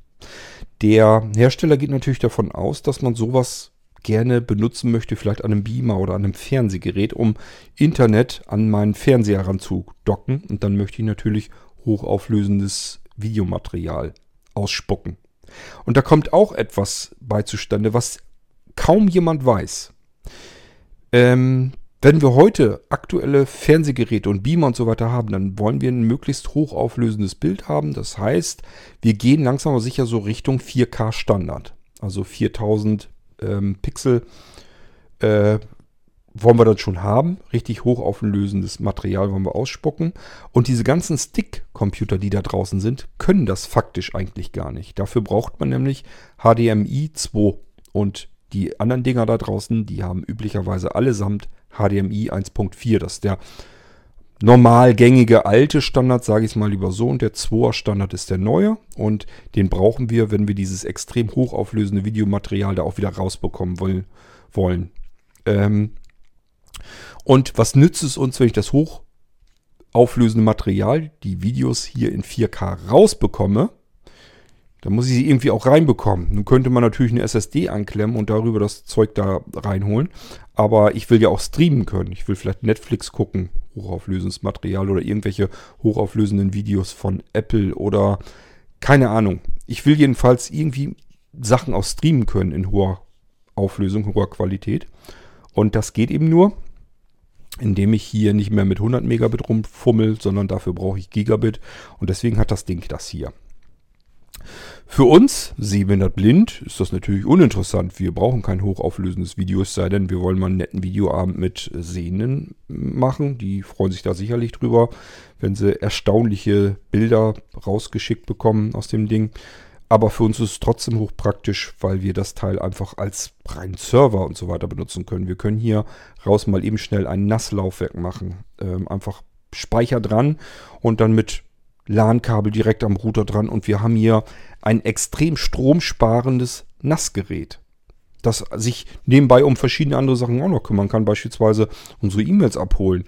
Der Hersteller geht natürlich davon aus, dass man sowas gerne benutzen möchte, vielleicht an einem Beamer oder an einem Fernsehgerät, um Internet an meinen Fernseher ranzudocken. Und dann möchte ich natürlich hochauflösendes Videomaterial ausspucken. Und da kommt auch etwas bei zustande, was kaum jemand weiß. Ähm, wenn wir heute aktuelle Fernsehgeräte und Beamer und so weiter haben, dann wollen wir ein möglichst hochauflösendes Bild haben. Das heißt, wir gehen langsam aber sicher so Richtung 4K Standard. Also 4000 ähm, Pixel äh, wollen wir das schon haben. Richtig hochauflösendes Material wollen wir ausspucken. Und diese ganzen Stick-Computer, die da draußen sind, können das faktisch eigentlich gar nicht. Dafür braucht man nämlich HDMI 2. Und die anderen Dinger da draußen, die haben üblicherweise allesamt HDMI 1.4. Das ist der normal gängige alte Standard, sage ich es mal lieber so. Und der 2er Standard ist der neue. Und den brauchen wir, wenn wir dieses extrem hochauflösende Videomaterial da auch wieder rausbekommen wollen. Ähm, und was nützt es uns, wenn ich das hochauflösende Material, die Videos hier in 4K rausbekomme? Da muss ich sie irgendwie auch reinbekommen. Nun könnte man natürlich eine SSD anklemmen und darüber das Zeug da reinholen. Aber ich will ja auch streamen können. Ich will vielleicht Netflix gucken, hochauflösendes Material oder irgendwelche hochauflösenden Videos von Apple oder keine Ahnung. Ich will jedenfalls irgendwie Sachen auch streamen können in hoher Auflösung, hoher Qualität. Und das geht eben nur, indem ich hier nicht mehr mit 100 Megabit rumfummel, sondern dafür brauche ich Gigabit. Und deswegen hat das Ding das hier. Für uns, sehbehindert blind, ist das natürlich uninteressant. Wir brauchen kein hochauflösendes Video, es sei denn, wir wollen mal einen netten Videoabend mit Sehenden machen. Die freuen sich da sicherlich drüber, wenn sie erstaunliche Bilder rausgeschickt bekommen aus dem Ding. Aber für uns ist es trotzdem hochpraktisch, weil wir das Teil einfach als reinen Server und so weiter benutzen können. Wir können hier raus mal eben schnell ein Nasslaufwerk machen. Ähm, einfach Speicher dran und dann mit LAN-Kabel direkt am Router dran und wir haben hier ein extrem stromsparendes Nassgerät, das sich nebenbei um verschiedene andere Sachen auch noch kümmern kann, beispielsweise unsere E-Mails abholen,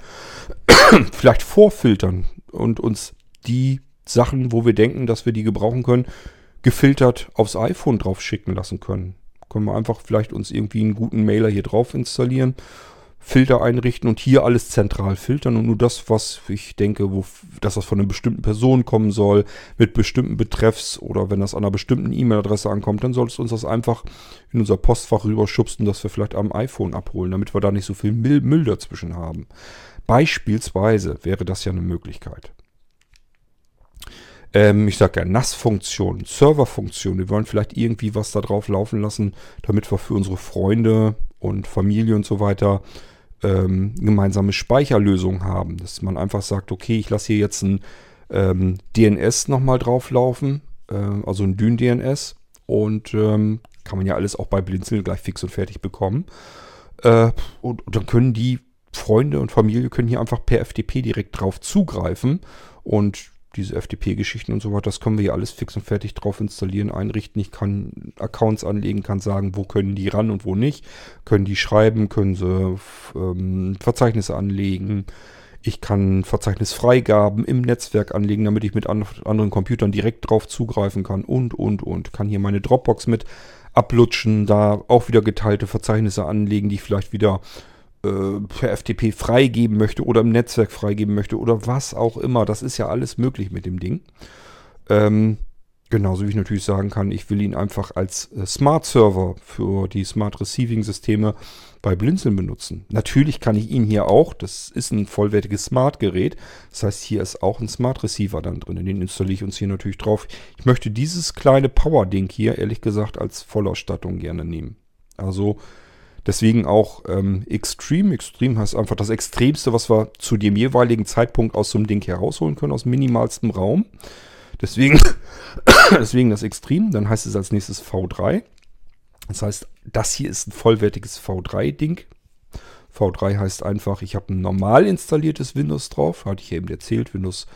[coughs] vielleicht vorfiltern und uns die Sachen, wo wir denken, dass wir die gebrauchen können, gefiltert aufs iPhone drauf schicken lassen können. Können wir einfach vielleicht uns irgendwie einen guten Mailer hier drauf installieren Filter einrichten und hier alles zentral filtern und nur das, was ich denke, wo, dass das von einer bestimmten Person kommen soll, mit bestimmten Betreffs oder wenn das an einer bestimmten E-Mail-Adresse ankommt, dann solltest du uns das einfach in unser Postfach rüberschubsen, dass wir vielleicht am iPhone abholen, damit wir da nicht so viel Müll, Müll dazwischen haben. Beispielsweise wäre das ja eine Möglichkeit. Ähm, ich sage ja NAS-Funktion, Server-Funktion. Wir wollen vielleicht irgendwie was da drauf laufen lassen, damit wir für unsere Freunde und Familie und so weiter ähm, gemeinsame Speicherlösung haben. Dass man einfach sagt, okay, ich lasse hier jetzt ein ähm, DNS nochmal drauflaufen, äh, also ein Dyn-DNS und ähm, kann man ja alles auch bei Blinzeln gleich fix und fertig bekommen. Äh, und, und, dann können die Freunde und Familie können hier einfach per FTP direkt drauf zugreifen und diese FTP-Geschichten und so weiter, das können wir hier alles fix und fertig drauf installieren, einrichten. Ich kann Accounts anlegen, kann sagen, wo können die ran und wo nicht. Können die schreiben, können sie ähm, Verzeichnisse anlegen. Ich kann Verzeichnisfreigaben im Netzwerk anlegen, damit ich mit an anderen Computern direkt drauf zugreifen kann und, und, und. Kann hier meine Dropbox mit ablutschen, da auch wieder geteilte Verzeichnisse anlegen, die ich vielleicht wieder per FTP freigeben möchte oder im Netzwerk freigeben möchte oder was auch immer. Das ist ja alles möglich mit dem Ding. Ähm, genauso wie ich natürlich sagen kann, ich will ihn einfach als äh, Smart Server für die Smart Receiving Systeme bei Blinzeln benutzen. Natürlich kann ich ihn hier auch, das ist ein vollwertiges Smart Gerät. Das heißt, hier ist auch ein Smart Receiver dann drin. Den installiere ich uns hier natürlich drauf. Ich möchte dieses kleine Power-Ding hier, ehrlich gesagt, als Vollausstattung gerne nehmen. Also Deswegen auch ähm, Extreme. Extreme heißt einfach das Extremste, was wir zu dem jeweiligen Zeitpunkt aus so einem Ding herausholen können, aus minimalstem Raum. Deswegen, [coughs] deswegen das Extreme. Dann heißt es als nächstes V3. Das heißt, das hier ist ein vollwertiges V3-Ding. V3 heißt einfach, ich habe ein normal installiertes Windows drauf. Hatte ich eben erzählt, Windows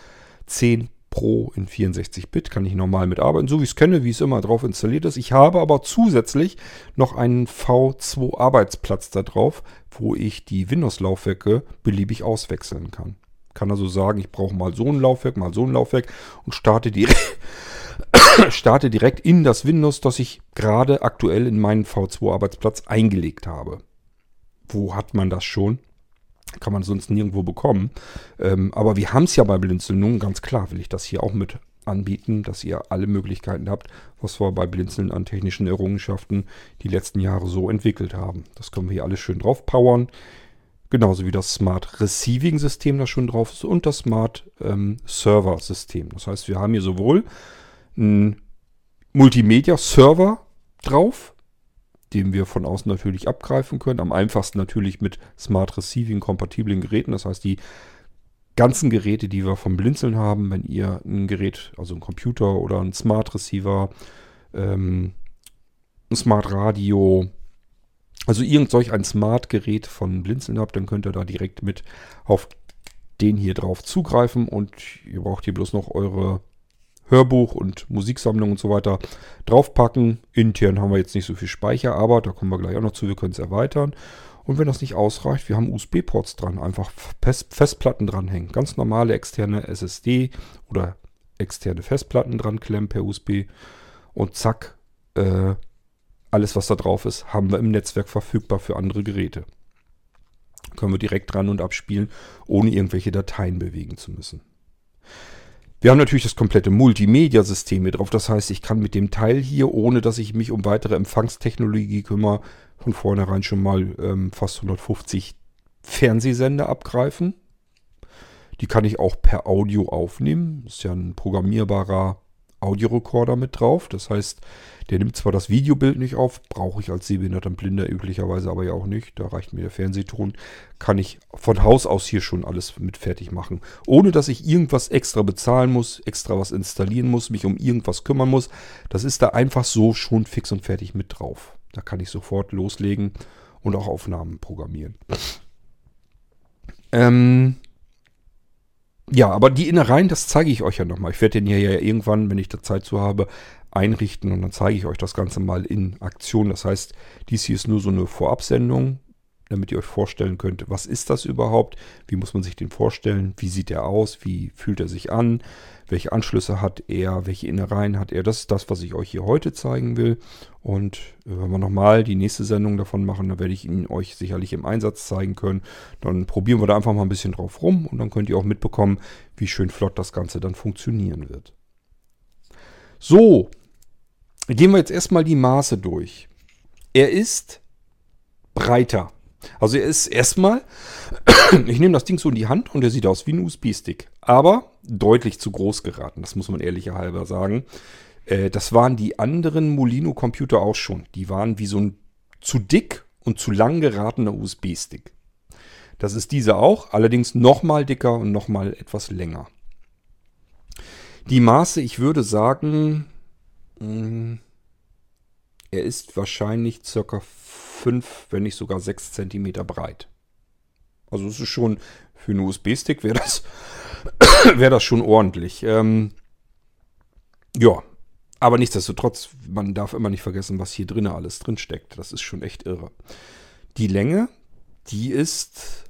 10 Pro in 64-Bit, kann ich normal mitarbeiten, so wie ich es kenne, wie es immer drauf installiert ist. Ich habe aber zusätzlich noch einen V2 Arbeitsplatz da drauf, wo ich die Windows-Laufwerke beliebig auswechseln kann. Kann also sagen, ich brauche mal so ein Laufwerk, mal so ein Laufwerk und starte direkt, [coughs] starte direkt in das Windows, das ich gerade aktuell in meinen V2-Arbeitsplatz eingelegt habe. Wo hat man das schon? Kann man sonst nirgendwo bekommen. Ähm, aber wir haben es ja bei Blinzeln nun ganz klar, will ich das hier auch mit anbieten, dass ihr alle Möglichkeiten habt, was wir bei Blinzeln an technischen Errungenschaften die letzten Jahre so entwickelt haben. Das können wir hier alles schön drauf powern. Genauso wie das Smart Receiving System, das schon drauf ist, und das Smart ähm, Server System. Das heißt, wir haben hier sowohl einen Multimedia Server drauf, den wir von außen natürlich abgreifen können. Am einfachsten natürlich mit Smart Receiving kompatiblen Geräten. Das heißt, die ganzen Geräte, die wir vom Blinzeln haben, wenn ihr ein Gerät, also ein Computer oder ein Smart Receiver, ähm, ein Smart Radio, also irgend solch ein Smart-Gerät von Blinzeln habt, dann könnt ihr da direkt mit auf den hier drauf zugreifen und ihr braucht hier bloß noch eure Hörbuch und Musiksammlung und so weiter draufpacken. Intern haben wir jetzt nicht so viel Speicher, aber da kommen wir gleich auch noch zu, wir können es erweitern. Und wenn das nicht ausreicht, wir haben USB-Ports dran, einfach Festplatten dranhängen. Ganz normale externe SSD oder externe Festplatten dran klemmen per USB und zack, äh, alles was da drauf ist, haben wir im Netzwerk verfügbar für andere Geräte. Können wir direkt dran und abspielen, ohne irgendwelche Dateien bewegen zu müssen. Wir haben natürlich das komplette Multimedia-System hier drauf. Das heißt, ich kann mit dem Teil hier, ohne dass ich mich um weitere Empfangstechnologie kümmere, von vornherein schon mal ähm, fast 150 Fernsehsender abgreifen. Die kann ich auch per Audio aufnehmen. Das ist ja ein programmierbarer Audiorekorder mit drauf. Das heißt, der nimmt zwar das Videobild nicht auf, brauche ich als sehbehinderter Blinder üblicherweise aber ja auch nicht. Da reicht mir der Fernsehton. Kann ich von Haus aus hier schon alles mit fertig machen. Ohne dass ich irgendwas extra bezahlen muss, extra was installieren muss, mich um irgendwas kümmern muss. Das ist da einfach so schon fix und fertig mit drauf. Da kann ich sofort loslegen und auch Aufnahmen programmieren. Ähm, ja, aber die Innereien, das zeige ich euch ja nochmal. Ich werde den hier ja irgendwann, wenn ich da Zeit zu habe, einrichten und dann zeige ich euch das Ganze mal in Aktion. Das heißt, dies hier ist nur so eine Vorabsendung, damit ihr euch vorstellen könnt, was ist das überhaupt? Wie muss man sich den vorstellen? Wie sieht er aus? Wie fühlt er sich an? Welche Anschlüsse hat er? Welche Innereien hat er? Das ist das, was ich euch hier heute zeigen will. Und äh, wenn wir nochmal die nächste Sendung davon machen, dann werde ich ihn euch sicherlich im Einsatz zeigen können. Dann probieren wir da einfach mal ein bisschen drauf rum und dann könnt ihr auch mitbekommen, wie schön flott das Ganze dann funktionieren wird. So, gehen wir jetzt erstmal die Maße durch. Er ist breiter. Also er ist erstmal, [coughs] ich nehme das Ding so in die Hand und er sieht aus wie ein USB-Stick. Aber deutlich zu groß geraten, das muss man ehrlicherhalber sagen. Äh, das waren die anderen Molino-Computer auch schon. Die waren wie so ein zu dick und zu lang geratener USB-Stick. Das ist dieser auch, allerdings nochmal dicker und nochmal etwas länger. Die Maße, ich würde sagen, mh, mm, er ist wahrscheinlich circa 5, wenn nicht sogar 6 cm breit. Also es ist schon für einen USB-Stick wäre das, [coughs] wär das schon ordentlich. Ähm, ja, aber nichtsdestotrotz, man darf immer nicht vergessen, was hier drin alles drin steckt. Das ist schon echt irre. Die Länge, die ist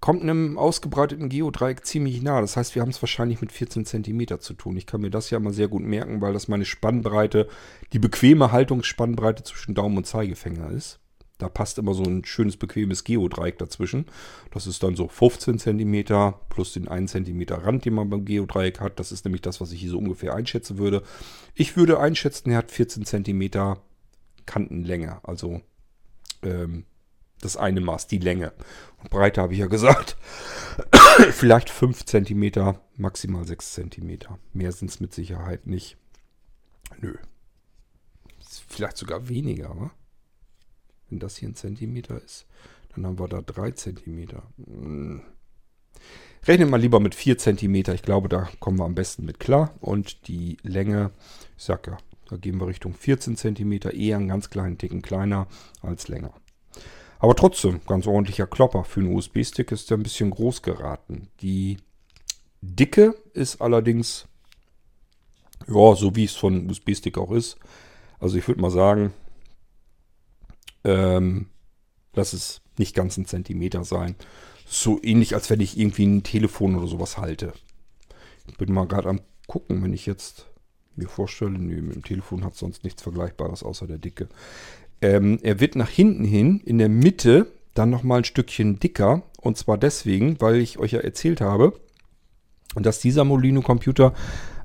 kommt einem ausgebreiteten Geodreieck ziemlich nah. Das heißt, wir haben es wahrscheinlich mit 14 cm zu tun. Ich kann mir das ja mal sehr gut merken, weil das meine Spannbreite, die bequeme Haltungsspannbreite zwischen Daumen und Zeigefinger ist. Da passt immer so ein schönes, bequemes Geodreieck dazwischen. Das ist dann so 15 cm plus den 1 cm Rand, den man beim Geodreieck hat. Das ist nämlich das, was ich hier so ungefähr einschätzen würde. Ich würde einschätzen, er hat 14 cm Kantenlänge. Also ähm, das eine Maß, die Länge. Und Breite habe ich ja gesagt. [coughs] Vielleicht 5 cm, maximal 6 cm. Mehr sind es mit Sicherheit nicht. Nö. Vielleicht sogar weniger, wa? Wenn das hier ein Zentimeter ist, dann haben wir da 3 cm. Hm. Rechnet mal lieber mit 4 cm. Ich glaube, da kommen wir am besten mit klar. Und die Länge, ich sag ja, da gehen wir Richtung 14 cm. Eher einen ganz kleinen Ticken kleiner als länger. Aber trotzdem, ganz ordentlicher Klopper. Für einen USB-Stick ist der ein bisschen groß geraten. Die Dicke ist allerdings, ja, so wie es von USB-Stick auch ist. Also ich würde mal sagen, ähm, lass es nicht ganz ein Zentimeter sein. So ähnlich, als wenn ich irgendwie ein Telefon oder sowas halte. Ich bin mal gerade am gucken, wenn ich jetzt mir vorstelle, nee, mit dem Telefon hat sonst nichts Vergleichbares außer der Dicke. Ähm, er wird nach hinten hin in der Mitte dann nochmal ein Stückchen dicker. Und zwar deswegen, weil ich euch ja erzählt habe, dass dieser Molino-Computer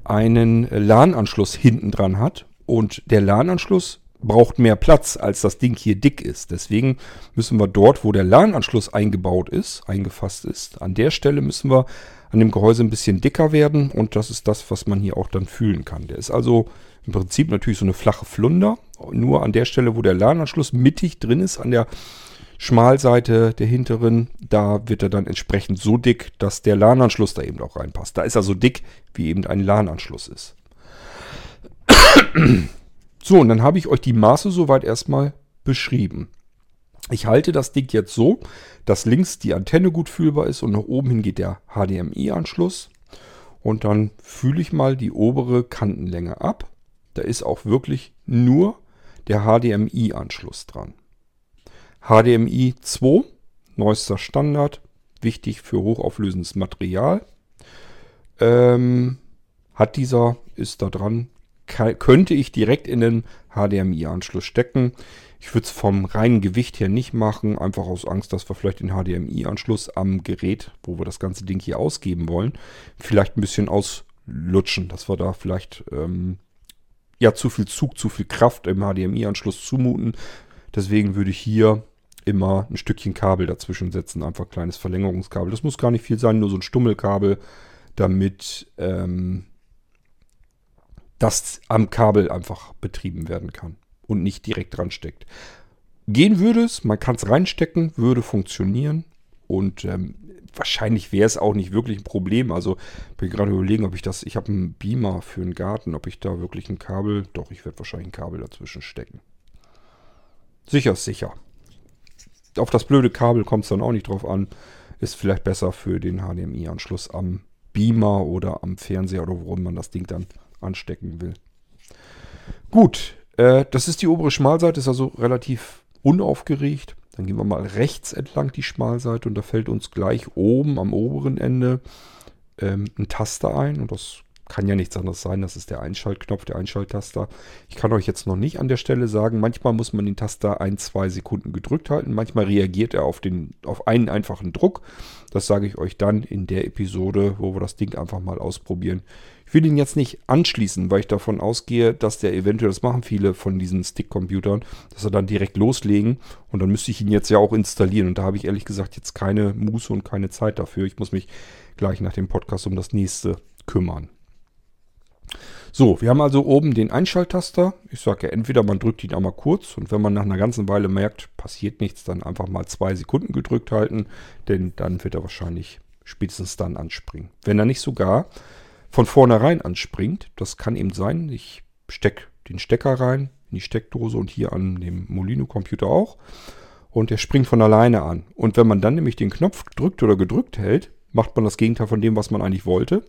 einen LAN-Anschluss hinten dran hat. Und der LAN-Anschluss braucht mehr Platz, als das Ding hier dick ist. Deswegen müssen wir dort, wo der LAN-Anschluss eingebaut ist, eingefasst ist, an der Stelle müssen wir an dem Gehäuse ein bisschen dicker werden und das ist das, was man hier auch dann fühlen kann. Der ist also im Prinzip natürlich so eine flache Flunder, nur an der Stelle, wo der LAN-Anschluss mittig drin ist, an der Schmalseite der hinteren, da wird er dann entsprechend so dick, dass der LAN-Anschluss da eben auch reinpasst. Da ist er so dick, wie eben ein LAN-Anschluss ist. [clears throat] So, und dann habe ich euch die Maße soweit erstmal beschrieben. Ich halte das Ding jetzt so, dass links die Antenne gut fühlbar ist und nach oben hin geht der HDMI-Anschluss. Und dann fühle ich mal die obere Kantenlänge ab. Da ist auch wirklich nur der HDMI-Anschluss dran. HDMI 2, neuester Standard, wichtig für hochauflösendes Material. Ähm, hat dieser, ist da dran, könnte ich direkt in den HDMI-Anschluss stecken. Ich würde es vom reinen Gewicht her nicht machen, einfach aus Angst, dass wir vielleicht den HDMI-Anschluss am Gerät, wo wir das ganze Ding hier ausgeben wollen, vielleicht ein bisschen auslutschen, dass wir da vielleicht ähm, ja zu viel Zug, zu viel Kraft im HDMI-Anschluss zumuten. Deswegen würde ich hier immer ein Stückchen Kabel dazwischen setzen, einfach ein kleines Verlängerungskabel. Das muss gar nicht viel sein, nur so ein Stummelkabel, damit ähm, das am Kabel einfach betrieben werden kann und nicht direkt dran steckt. Gehen würde es, man kann es reinstecken, würde funktionieren und ähm, wahrscheinlich wäre es auch nicht wirklich ein Problem. Also bin gerade überlegen, ob ich das, ich habe einen Beamer für einen Garten, ob ich da wirklich ein Kabel, doch, ich werde wahrscheinlich ein Kabel dazwischen stecken. Sicher ist sicher. Auf das blöde Kabel kommt es dann auch nicht drauf an. Ist vielleicht besser für den HDMI-Anschluss am Beamer oder am Fernseher oder worum man das Ding dann anstecken will. Gut, äh, das ist die obere Schmalseite, ist also relativ unaufgeregt. Dann gehen wir mal rechts entlang die Schmalseite und da fällt uns gleich oben am oberen Ende ähm, ein Taster ein und das kann ja nichts anderes sein. Das ist der Einschaltknopf, der Einschalttaster. Ich kann euch jetzt noch nicht an der Stelle sagen, manchmal muss man den Taster ein, zwei Sekunden gedrückt halten. Manchmal reagiert er auf, den, auf einen einfachen Druck. Das sage ich euch dann in der Episode, wo wir das Ding einfach mal ausprobieren. Ich will ihn jetzt nicht anschließen, weil ich davon ausgehe, dass der eventuell, das machen viele von diesen Stick-Computern, dass er dann direkt loslegen und dann müsste ich ihn jetzt ja auch installieren und da habe ich ehrlich gesagt jetzt keine Muße und keine Zeit dafür. Ich muss mich gleich nach dem Podcast um das nächste kümmern. So, wir haben also oben den Einschalttaster. Ich sage ja, entweder man drückt ihn einmal kurz und wenn man nach einer ganzen Weile merkt, passiert nichts, dann einfach mal zwei Sekunden gedrückt halten, denn dann wird er wahrscheinlich spätestens dann anspringen. Wenn er nicht sogar von vornherein anspringt. Das kann eben sein. Ich stecke den Stecker rein in die Steckdose und hier an dem Molino-Computer auch. Und der springt von alleine an. Und wenn man dann nämlich den Knopf drückt oder gedrückt hält, macht man das Gegenteil von dem, was man eigentlich wollte.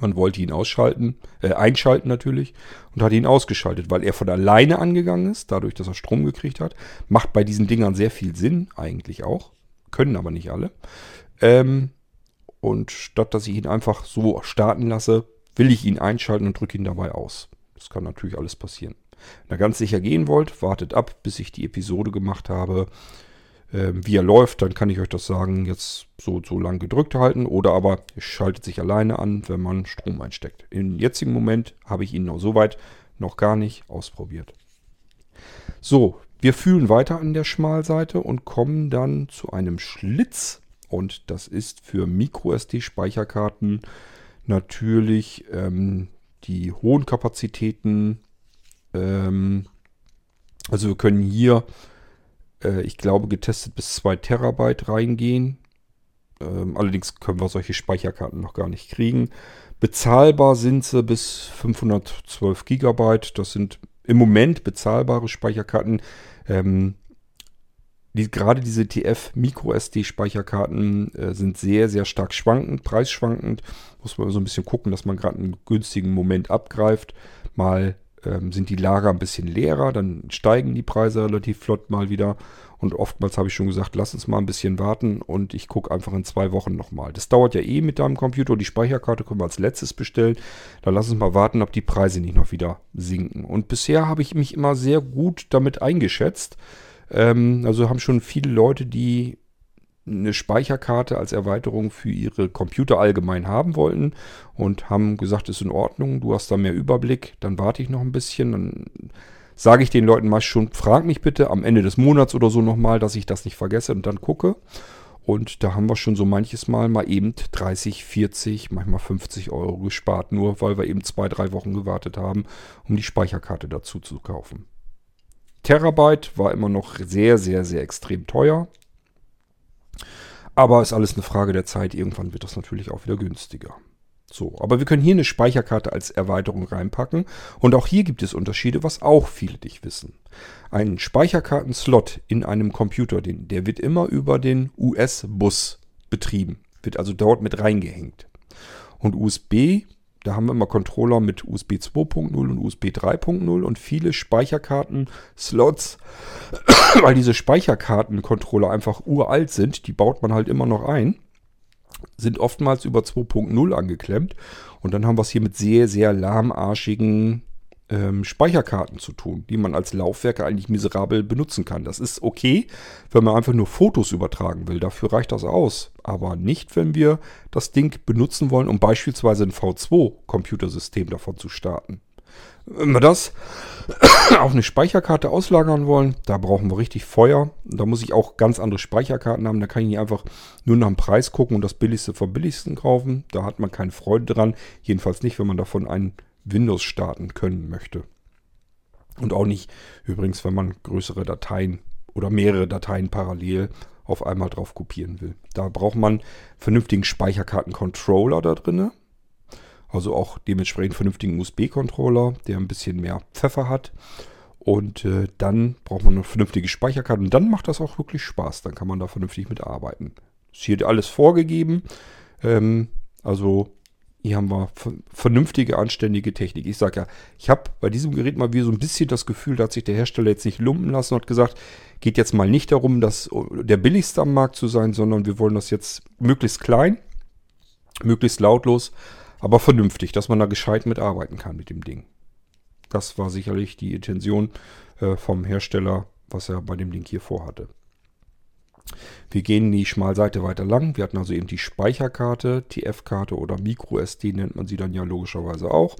Man wollte ihn ausschalten, äh, einschalten natürlich und hat ihn ausgeschaltet, weil er von alleine angegangen ist, dadurch, dass er Strom gekriegt hat. Macht bei diesen Dingern sehr viel Sinn, eigentlich auch. Können aber nicht alle. Ähm, und statt dass ich ihn einfach so starten lasse, will ich ihn einschalten und drücke ihn dabei aus. Das kann natürlich alles passieren. Wenn ihr ganz sicher gehen wollt, wartet ab, bis ich die Episode gemacht habe. Ähm, wie er läuft, dann kann ich euch das sagen, jetzt so, so lang gedrückt halten. Oder aber es schaltet sich alleine an, wenn man Strom einsteckt. Im jetzigen Moment habe ich ihn noch soweit noch gar nicht ausprobiert. So, wir fühlen weiter an der Schmalseite und kommen dann zu einem Schlitz und das ist für MicroSD-Speicherkarten natürlich ähm, die hohen Kapazitäten. Ähm, also wir können hier, äh, ich glaube, getestet bis 2 Terabyte reingehen. Ähm, allerdings können wir solche Speicherkarten noch gar nicht kriegen. Bezahlbar sind sie bis 512 Gigabyte. Das sind im Moment bezahlbare Speicherkarten. Ähm, die, gerade diese TF Micro SD Speicherkarten äh, sind sehr, sehr stark schwankend, preisschwankend. Muss man so ein bisschen gucken, dass man gerade einen günstigen Moment abgreift. Mal ähm, sind die Lager ein bisschen leerer, dann steigen die Preise relativ flott mal wieder. Und oftmals habe ich schon gesagt, lass uns mal ein bisschen warten und ich gucke einfach in zwei Wochen nochmal. Das dauert ja eh mit deinem Computer. Die Speicherkarte können wir als letztes bestellen. Dann lass uns mal warten, ob die Preise nicht noch wieder sinken. Und bisher habe ich mich immer sehr gut damit eingeschätzt. Ähm, also haben schon viele Leute, die eine Speicherkarte als Erweiterung für ihre Computer allgemein haben wollten und haben gesagt, ist in Ordnung, du hast da mehr Überblick, dann warte ich noch ein bisschen, dann sage ich den Leuten meist schon, frag mich bitte am Ende des Monats oder so nochmal, dass ich das nicht vergesse und dann gucke. Und da haben wir schon so manches Mal mal eben 30, 40, manchmal 50 Euro gespart, nur weil wir eben zwei, drei Wochen gewartet haben, um die Speicherkarte dazu zu kaufen. Terabyte war immer noch sehr, sehr, sehr extrem teuer. Aber ist alles eine Frage der Zeit. Irgendwann wird das natürlich auch wieder günstiger. So, aber wir können hier eine Speicherkarte als Erweiterung reinpacken. Und auch hier gibt es Unterschiede, was auch viele nicht wissen. Ein Speicherkartenslot in einem Computer, den, der wird immer über den US-Bus betrieben. Wird also dort mit reingehängt. Und USB, da haben wir immer Controller mit USB 2.0 und USB 3.0 und viele Speicherkarten-Slots, [coughs] weil diese Speicherkarten-Controller einfach uralt sind, die baut man halt immer noch ein sind oftmals über 2.0 angeklemmt. Und dann haben wir es hier mit sehr, sehr lahmarschigen ähm, Speicherkarten zu tun, die man als Laufwerke eigentlich miserabel benutzen kann. Das ist okay, wenn man einfach nur Fotos übertragen will. Dafür reicht das aus. Aber nicht, wenn wir das Ding benutzen wollen, um beispielsweise ein V2-Computersystem davon zu starten. Wenn wir das [coughs] auf eine Speicherkarte auslagern wollen, da brauchen wir richtig Feuer. Da muss ich auch ganz andere Speicherkarten haben. Da kann ich nicht einfach nur nach dem Preis gucken und das billigste vom billigsten kaufen. Da hat man keine Freude dran. Jedenfalls nicht, wenn man davon ein Windows starten können möchte. Und auch nicht übrigens, wenn man größere Dateien oder mehrere Dateien parallel auf einmal drauf kopieren will. Da braucht man vernünftigen Speicherkarten-Controller da drinne. Also auch dementsprechend vernünftigen USB-Controller, der ein bisschen mehr Pfeffer hat. Und äh, dann braucht man eine vernünftige Speicherkarte. Und dann macht das auch wirklich Spaß. Dann kann man da vernünftig mitarbeiten. Ist hier alles vorgegeben. Ähm, also hier haben wir vernünftige, anständige Technik. Ich sage ja, ich habe bei diesem Gerät mal wieder so ein bisschen das Gefühl, da hat sich der Hersteller jetzt nicht lumpen lassen und hat gesagt, geht jetzt mal nicht darum, dass der billigste am Markt zu sein, sondern wir wollen das jetzt möglichst klein, möglichst lautlos aber vernünftig, dass man da gescheit mitarbeiten kann mit dem Ding. Das war sicherlich die Intention äh, vom Hersteller, was er bei dem Ding hier vorhatte. Wir gehen die Schmalseite weiter lang. Wir hatten also eben die Speicherkarte, TF-Karte oder MicroSD nennt man sie dann ja logischerweise auch.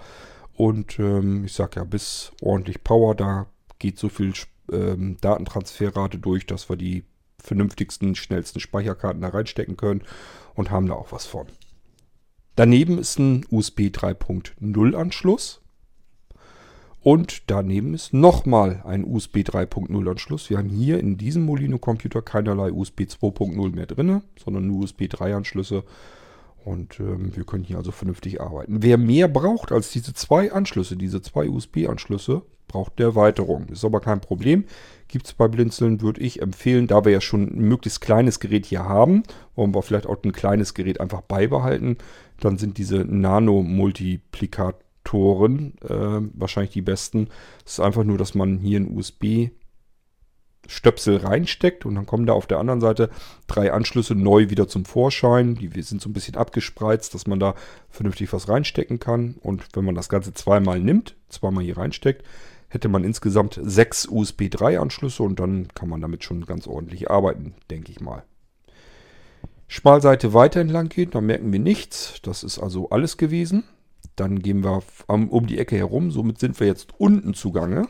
Und ähm, ich sage ja, bis ordentlich Power, da geht so viel ähm, Datentransferrate durch, dass wir die vernünftigsten, schnellsten Speicherkarten da reinstecken können und haben da auch was von. Daneben ist ein USB 3.0 Anschluss. Und daneben ist nochmal ein USB 3.0 Anschluss. Wir haben hier in diesem Molino Computer keinerlei USB 2.0 mehr drin, sondern nur USB 3 Anschlüsse. Und ähm, wir können hier also vernünftig arbeiten. Wer mehr braucht als diese zwei Anschlüsse, diese zwei USB-Anschlüsse, braucht eine Erweiterung. Ist aber kein Problem. Gibt es bei Blinzeln, würde ich empfehlen, da wir ja schon ein möglichst kleines Gerät hier haben, wollen wir vielleicht auch ein kleines Gerät einfach beibehalten. Dann sind diese Nano-Multiplikatoren äh, wahrscheinlich die besten. Es ist einfach nur, dass man hier ein USB Stöpsel reinsteckt und dann kommen da auf der anderen Seite drei Anschlüsse neu wieder zum Vorschein. Die sind so ein bisschen abgespreizt, dass man da vernünftig was reinstecken kann. Und wenn man das Ganze zweimal nimmt, zweimal hier reinsteckt, hätte man insgesamt sechs USB 3 Anschlüsse und dann kann man damit schon ganz ordentlich arbeiten, denke ich mal. Schmalseite weiter entlang gehen, da merken wir nichts. Das ist also alles gewesen. Dann gehen wir um die Ecke herum. Somit sind wir jetzt unten zugange.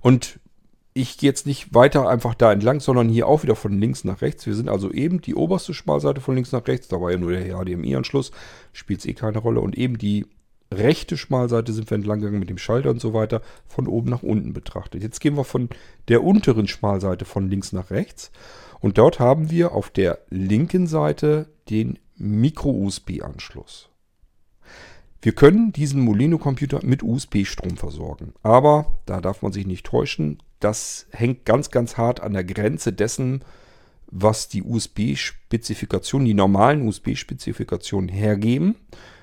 Und ich gehe jetzt nicht weiter einfach da entlang, sondern hier auch wieder von links nach rechts. Wir sind also eben die oberste Schmalseite von links nach rechts. Da war ja nur der HDMI-Anschluss. Spielt es eh keine Rolle. Und eben die rechte Schmalseite sind wir entlang gegangen mit dem Schalter und so weiter, von oben nach unten betrachtet. Jetzt gehen wir von der unteren Schmalseite von links nach rechts und dort haben wir auf der linken Seite den Micro-USB-Anschluss. Wir können diesen Molino-Computer mit USB-Strom versorgen. Aber da darf man sich nicht täuschen. Das hängt ganz, ganz hart an der Grenze dessen, was die USB-Spezifikationen, die normalen USB-Spezifikationen hergeben.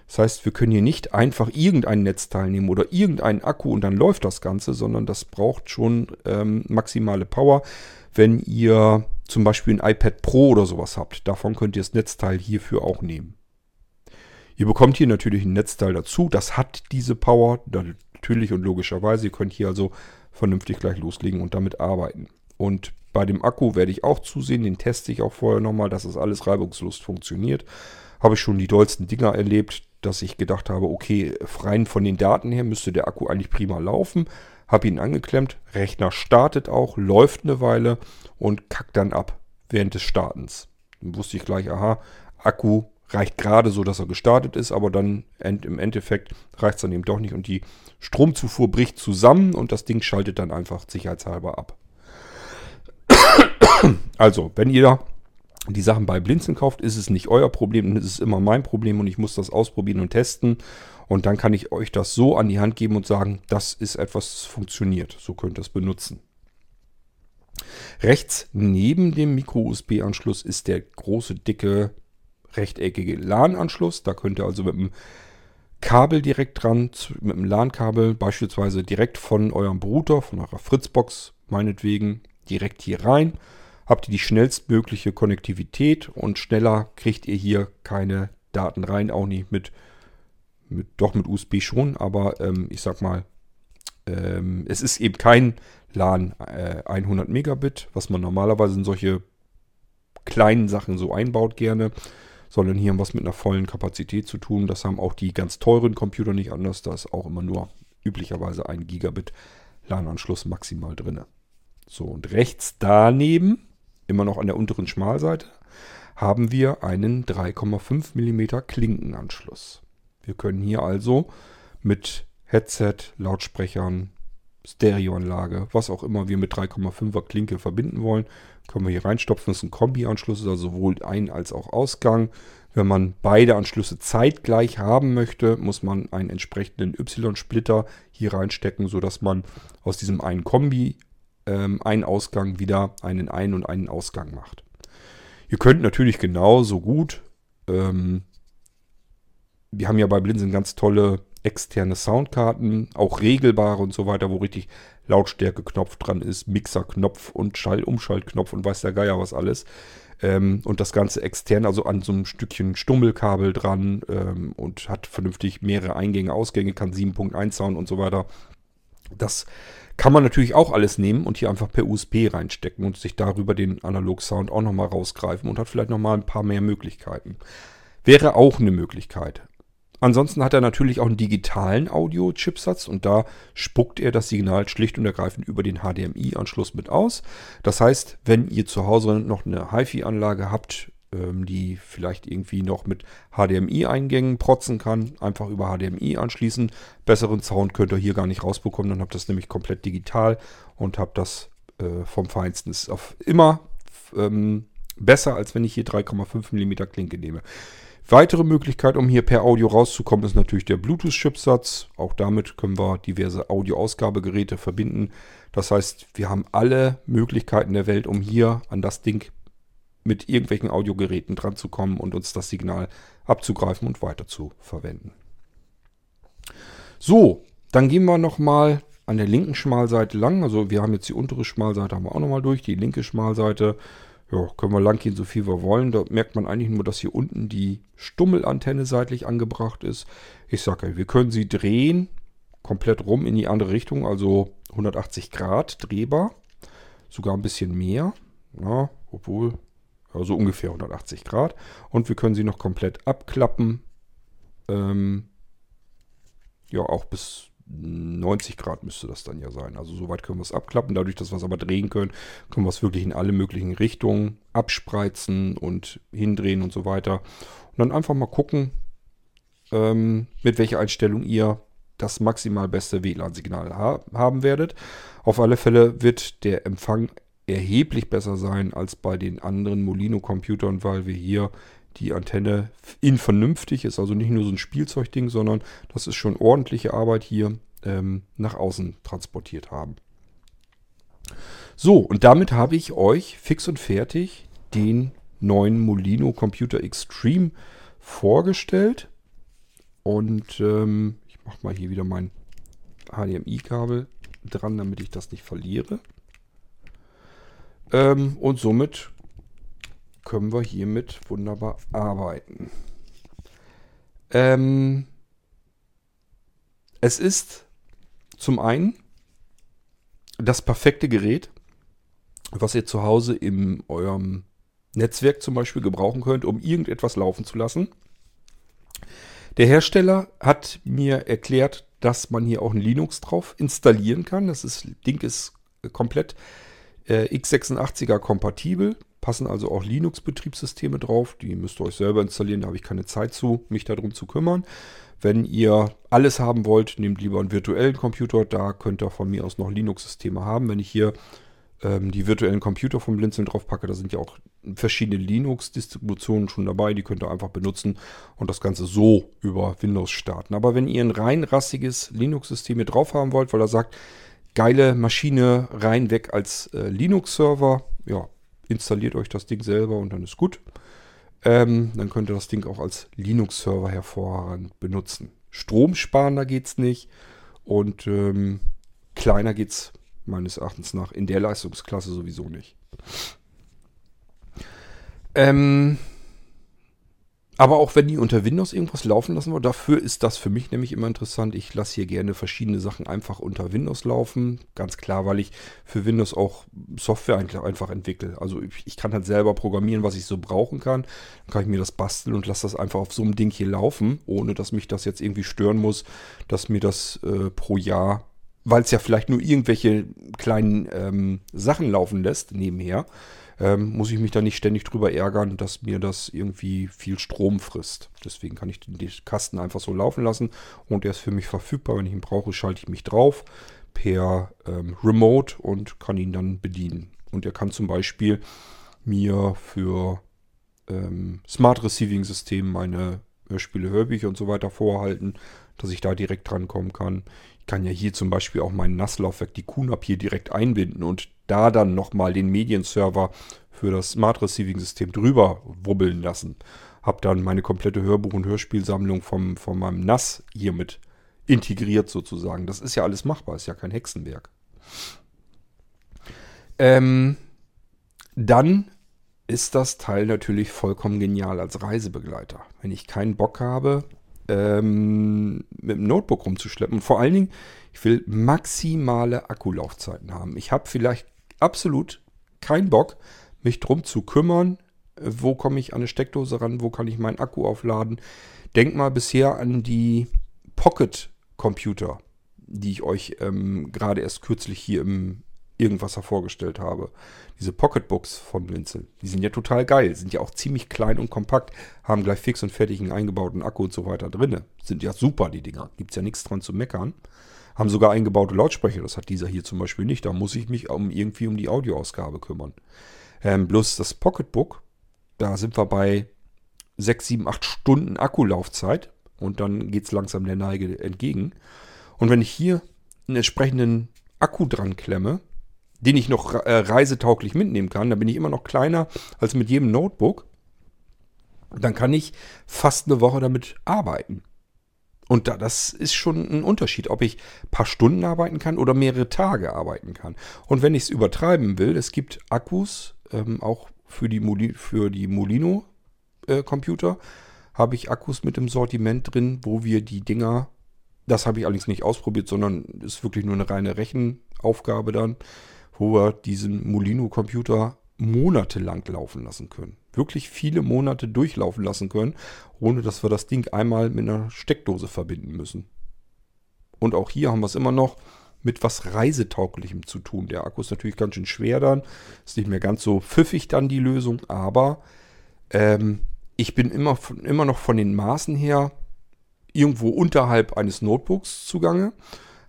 Das heißt, wir können hier nicht einfach irgendein Netzteil nehmen oder irgendeinen Akku und dann läuft das Ganze, sondern das braucht schon ähm, maximale Power. Wenn ihr zum Beispiel ein iPad Pro oder sowas habt, davon könnt ihr das Netzteil hierfür auch nehmen. Ihr bekommt hier natürlich ein Netzteil dazu, das hat diese Power, natürlich und logischerweise. Ihr könnt hier also vernünftig gleich loslegen und damit arbeiten. Und bei dem Akku werde ich auch zusehen, den teste ich auch vorher nochmal, dass das alles reibungslos funktioniert. Habe ich schon die dollsten Dinger erlebt, dass ich gedacht habe, okay, rein von den Daten her müsste der Akku eigentlich prima laufen. habe ihn angeklemmt, Rechner startet auch, läuft eine Weile und kackt dann ab während des Startens. Dann wusste ich gleich, aha, Akku reicht gerade so, dass er gestartet ist, aber dann im Endeffekt reicht es dann eben doch nicht und die Stromzufuhr bricht zusammen und das Ding schaltet dann einfach sicherheitshalber ab. Also, wenn ihr die Sachen bei Blinzeln kauft, ist es nicht euer Problem, es ist immer mein Problem und ich muss das ausprobieren und testen. Und dann kann ich euch das so an die Hand geben und sagen, das ist etwas, das funktioniert. So könnt ihr es benutzen. Rechts neben dem Micro-USB-Anschluss ist der große, dicke, rechteckige LAN-Anschluss. Da könnt ihr also mit dem Kabel direkt dran, mit dem LAN-Kabel beispielsweise direkt von eurem Router, von eurer Fritzbox meinetwegen, direkt hier rein habt ihr die schnellstmögliche Konnektivität und schneller kriegt ihr hier keine Daten rein, auch nicht mit, mit doch mit USB schon, aber ähm, ich sag mal, ähm, es ist eben kein LAN äh, 100 Megabit, was man normalerweise in solche kleinen Sachen so einbaut gerne, sondern hier haben wir es mit einer vollen Kapazität zu tun. Das haben auch die ganz teuren Computer nicht anders. Da ist auch immer nur üblicherweise ein Gigabit LAN-Anschluss maximal drin. So, und rechts daneben immer noch an der unteren Schmalseite, haben wir einen 3,5 mm Klinkenanschluss. Wir können hier also mit Headset, Lautsprechern, Stereoanlage, was auch immer wir mit 3,5er Klinke verbinden wollen, können wir hier reinstopfen. Das ist ein Kombi-Anschluss, also sowohl Ein- als auch Ausgang. Wenn man beide Anschlüsse zeitgleich haben möchte, muss man einen entsprechenden Y-Splitter hier reinstecken, sodass man aus diesem einen Kombi ähm, einen Ausgang wieder einen Ein- und einen Ausgang macht. Ihr könnt natürlich genauso gut, ähm, wir haben ja bei Blinzeln ganz tolle externe Soundkarten, auch regelbare und so weiter, wo richtig Lautstärke-Knopf dran ist, Mixer-Knopf und Schall-Umschaltknopf und weiß der Geier was alles. Ähm, und das Ganze extern, also an so einem Stückchen Stummelkabel dran ähm, und hat vernünftig mehrere Eingänge, Ausgänge, kann 7.1 Sound und so weiter. Das kann man natürlich auch alles nehmen und hier einfach per USB reinstecken und sich darüber den Analog-Sound auch nochmal rausgreifen und hat vielleicht nochmal ein paar mehr Möglichkeiten. Wäre auch eine Möglichkeit. Ansonsten hat er natürlich auch einen digitalen Audio-Chipsatz und da spuckt er das Signal schlicht und ergreifend über den HDMI-Anschluss mit aus. Das heißt, wenn ihr zu Hause noch eine HiFi-Anlage habt, ähm, die vielleicht irgendwie noch mit HDMI-Eingängen protzen kann. Einfach über HDMI anschließen. Besseren Sound könnt ihr hier gar nicht rausbekommen. Dann habt ihr das nämlich komplett digital und habt das äh, vom Feinsten. Ist auf immer ähm, besser, als wenn ich hier 3,5 mm Klinke nehme. Weitere Möglichkeit, um hier per Audio rauszukommen, ist natürlich der Bluetooth-Chipsatz. Auch damit können wir diverse Audio-Ausgabegeräte verbinden. Das heißt, wir haben alle Möglichkeiten der Welt, um hier an das Ding mit irgendwelchen Audiogeräten dran zu kommen und uns das Signal abzugreifen und weiter zu verwenden. So, dann gehen wir nochmal an der linken Schmalseite lang. Also wir haben jetzt die untere Schmalseite haben wir auch nochmal durch. Die linke Schmalseite, ja, können wir lang gehen, so viel wir wollen. Da merkt man eigentlich nur, dass hier unten die Stummelantenne seitlich angebracht ist. Ich sage wir können sie drehen, komplett rum in die andere Richtung, also 180 Grad drehbar. Sogar ein bisschen mehr. Ja, obwohl also ungefähr 180 Grad. Und wir können sie noch komplett abklappen. Ähm, ja, auch bis 90 Grad müsste das dann ja sein. Also soweit können wir es abklappen. Dadurch, dass wir es aber drehen können, können wir es wirklich in alle möglichen Richtungen abspreizen und hindrehen und so weiter. Und dann einfach mal gucken, ähm, mit welcher Einstellung ihr das maximal beste WLAN-Signal ha haben werdet. Auf alle Fälle wird der Empfang erheblich besser sein als bei den anderen Molino-Computern, weil wir hier die Antenne in vernünftig ist, also nicht nur so ein Spielzeugding, sondern das ist schon ordentliche Arbeit hier ähm, nach außen transportiert haben. So, und damit habe ich euch fix und fertig den neuen Molino Computer Extreme vorgestellt. Und ähm, ich mache mal hier wieder mein HDMI-Kabel dran, damit ich das nicht verliere. Ähm, und somit können wir hiermit wunderbar arbeiten. Ähm, es ist zum einen das perfekte Gerät, was ihr zu Hause in eurem Netzwerk zum Beispiel gebrauchen könnt, um irgendetwas laufen zu lassen. Der Hersteller hat mir erklärt, dass man hier auch ein Linux drauf installieren kann. Das ist, Ding ist komplett äh, x86er kompatibel. Passen also auch Linux-Betriebssysteme drauf. Die müsst ihr euch selber installieren. Da habe ich keine Zeit zu, mich darum zu kümmern. Wenn ihr alles haben wollt, nehmt lieber einen virtuellen Computer. Da könnt ihr von mir aus noch Linux-Systeme haben. Wenn ich hier ähm, die virtuellen Computer vom Blinzeln drauf packe, da sind ja auch verschiedene Linux-Distributionen schon dabei. Die könnt ihr einfach benutzen und das Ganze so über Windows starten. Aber wenn ihr ein rein rassiges Linux-System hier drauf haben wollt, weil er sagt, geile Maschine rein weg als äh, Linux-Server, ja, installiert euch das Ding selber und dann ist gut. Ähm, dann könnt ihr das Ding auch als Linux-Server hervorragend benutzen. Stromsparender geht es nicht und ähm, kleiner geht es meines Erachtens nach in der Leistungsklasse sowieso nicht. Ähm, aber auch wenn die unter Windows irgendwas laufen lassen wollen, dafür ist das für mich nämlich immer interessant. Ich lasse hier gerne verschiedene Sachen einfach unter Windows laufen. Ganz klar, weil ich für Windows auch Software einfach entwickle. Also ich kann halt selber programmieren, was ich so brauchen kann. Dann kann ich mir das basteln und lasse das einfach auf so einem Ding hier laufen, ohne dass mich das jetzt irgendwie stören muss, dass mir das äh, pro Jahr, weil es ja vielleicht nur irgendwelche kleinen ähm, Sachen laufen lässt nebenher, ähm, muss ich mich da nicht ständig drüber ärgern, dass mir das irgendwie viel Strom frisst. Deswegen kann ich den, Kasten einfach so laufen lassen und der ist für mich verfügbar. Wenn ich ihn brauche, schalte ich mich drauf per ähm, Remote und kann ihn dann bedienen. Und er kann zum Beispiel mir für ähm, Smart Receiving System meine Hörspiele, Hörbücher und so weiter vorhalten, dass ich da direkt drankommen kann. Ich kann ja hier zum Beispiel auch mein Nasslaufwerk, die QNAP hier direkt einbinden und da dann nochmal den Medienserver für das Smart Receiving System drüber wubbeln lassen. Hab dann meine komplette Hörbuch- und Hörspielsammlung vom, von meinem NAS hiermit integriert sozusagen. Das ist ja alles machbar, ist ja kein Hexenwerk. Ähm, dann ist das Teil natürlich vollkommen genial als Reisebegleiter. Wenn ich keinen Bock habe, ähm, mit dem Notebook rumzuschleppen. Vor allen Dingen, ich will maximale Akkulaufzeiten haben. Ich habe vielleicht absolut keinen Bock, mich drum zu kümmern, wo komme ich an eine Steckdose ran, wo kann ich meinen Akku aufladen. Denk mal bisher an die Pocket-Computer, die ich euch ähm, gerade erst kürzlich hier im Irgendwas vorgestellt habe. Diese Pocketbooks von Blinzel. Die sind ja total geil. Sind ja auch ziemlich klein und kompakt. Haben gleich fix und fertig einen eingebauten Akku und so weiter drin. Sind ja super, die Dinger. Gibt es ja nichts dran zu meckern. Haben sogar eingebaute Lautsprecher. Das hat dieser hier zum Beispiel nicht. Da muss ich mich um, irgendwie um die Audioausgabe kümmern. Ähm, bloß das Pocketbook, da sind wir bei 6, 7, 8 Stunden Akkulaufzeit. Und dann geht es langsam der Neige entgegen. Und wenn ich hier einen entsprechenden Akku dran klemme, den ich noch äh, reisetauglich mitnehmen kann, dann bin ich immer noch kleiner als mit jedem Notebook. Dann kann ich fast eine Woche damit arbeiten. Und da, das ist schon ein Unterschied, ob ich ein paar Stunden arbeiten kann oder mehrere Tage arbeiten kann. Und wenn ich es übertreiben will, es gibt Akkus, ähm, auch für die, Moli für die Molino-Computer, äh, habe ich Akkus mit im Sortiment drin, wo wir die Dinger, das habe ich allerdings nicht ausprobiert, sondern ist wirklich nur eine reine Rechenaufgabe dann, wo wir diesen Molino-Computer monatelang laufen lassen können. Wirklich viele Monate durchlaufen lassen können, ohne dass wir das Ding einmal mit einer Steckdose verbinden müssen. Und auch hier haben wir es immer noch mit was Reisetauglichem zu tun. Der Akku ist natürlich ganz schön schwer dann, ist nicht mehr ganz so pfiffig dann die Lösung, aber ähm, ich bin immer, immer noch von den Maßen her irgendwo unterhalb eines Notebooks zugange,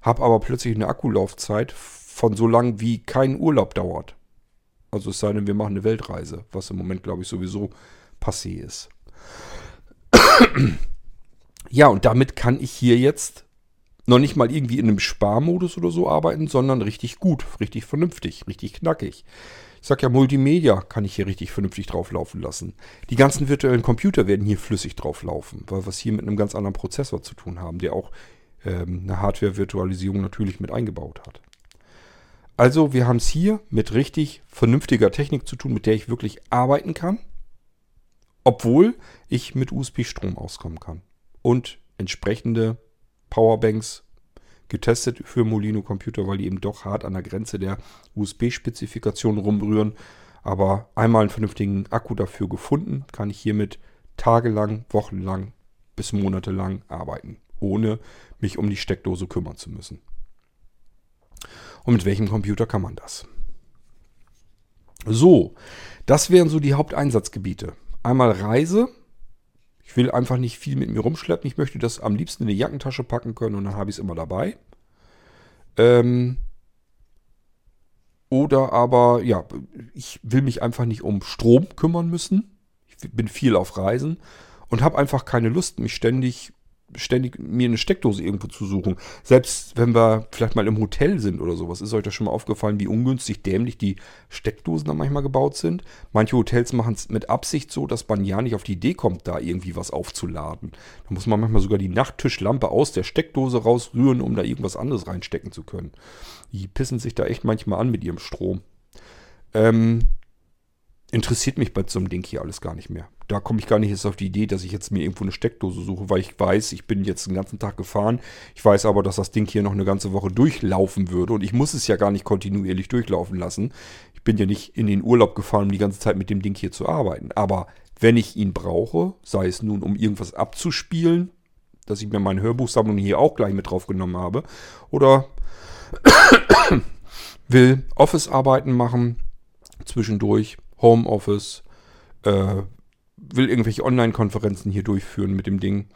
habe aber plötzlich eine Akkulaufzeit von so lang wie kein Urlaub dauert. Also es sei denn, wir machen eine Weltreise, was im Moment, glaube ich, sowieso passé ist. [clears throat] ja, und damit kann ich hier jetzt noch nicht mal irgendwie in einem Sparmodus oder so arbeiten, sondern richtig gut, richtig vernünftig, richtig knackig. Ich sag ja, Multimedia kann ich hier richtig vernünftig drauflaufen lassen. Die ganzen virtuellen Computer werden hier flüssig drauflaufen, weil wir es hier mit einem ganz anderen Prozessor zu tun haben, der auch ähm, eine Hardware-Virtualisierung natürlich mit eingebaut hat. Also wir haben es hier mit richtig vernünftiger Technik zu tun, mit der ich wirklich arbeiten kann, obwohl ich mit USB-Strom auskommen kann. Und entsprechende Powerbanks getestet für Molino Computer, weil die eben doch hart an der Grenze der USB-Spezifikation rumrühren. Aber einmal einen vernünftigen Akku dafür gefunden, kann ich hiermit tagelang, wochenlang bis monatelang arbeiten. ohne mich um die Steckdose kümmern zu müssen. Und mit welchem Computer kann man das? So, das wären so die Haupteinsatzgebiete. Einmal Reise. Ich will einfach nicht viel mit mir rumschleppen. Ich möchte das am liebsten in die Jackentasche packen können und dann habe ich es immer dabei. Ähm, oder aber, ja, ich will mich einfach nicht um Strom kümmern müssen. Ich bin viel auf Reisen und habe einfach keine Lust, mich ständig ständig mir eine Steckdose irgendwo zu suchen. Selbst wenn wir vielleicht mal im Hotel sind oder sowas, ist euch das schon mal aufgefallen, wie ungünstig dämlich die Steckdosen da manchmal gebaut sind. Manche Hotels machen es mit Absicht so, dass man ja nicht auf die Idee kommt, da irgendwie was aufzuladen. Da muss man manchmal sogar die Nachttischlampe aus der Steckdose rausrühren, um da irgendwas anderes reinstecken zu können. Die pissen sich da echt manchmal an mit ihrem Strom. Ähm, interessiert mich bei so einem Ding hier alles gar nicht mehr. Da komme ich gar nicht jetzt auf die Idee, dass ich jetzt mir irgendwo eine Steckdose suche, weil ich weiß, ich bin jetzt den ganzen Tag gefahren. Ich weiß aber, dass das Ding hier noch eine ganze Woche durchlaufen würde und ich muss es ja gar nicht kontinuierlich durchlaufen lassen. Ich bin ja nicht in den Urlaub gefahren, um die ganze Zeit mit dem Ding hier zu arbeiten. Aber wenn ich ihn brauche, sei es nun, um irgendwas abzuspielen, dass ich mir meine Hörbuchsammlung hier auch gleich mit drauf genommen habe, oder [coughs] will Office-Arbeiten machen zwischendurch, Homeoffice, äh, will irgendwelche Online-Konferenzen hier durchführen mit dem Ding,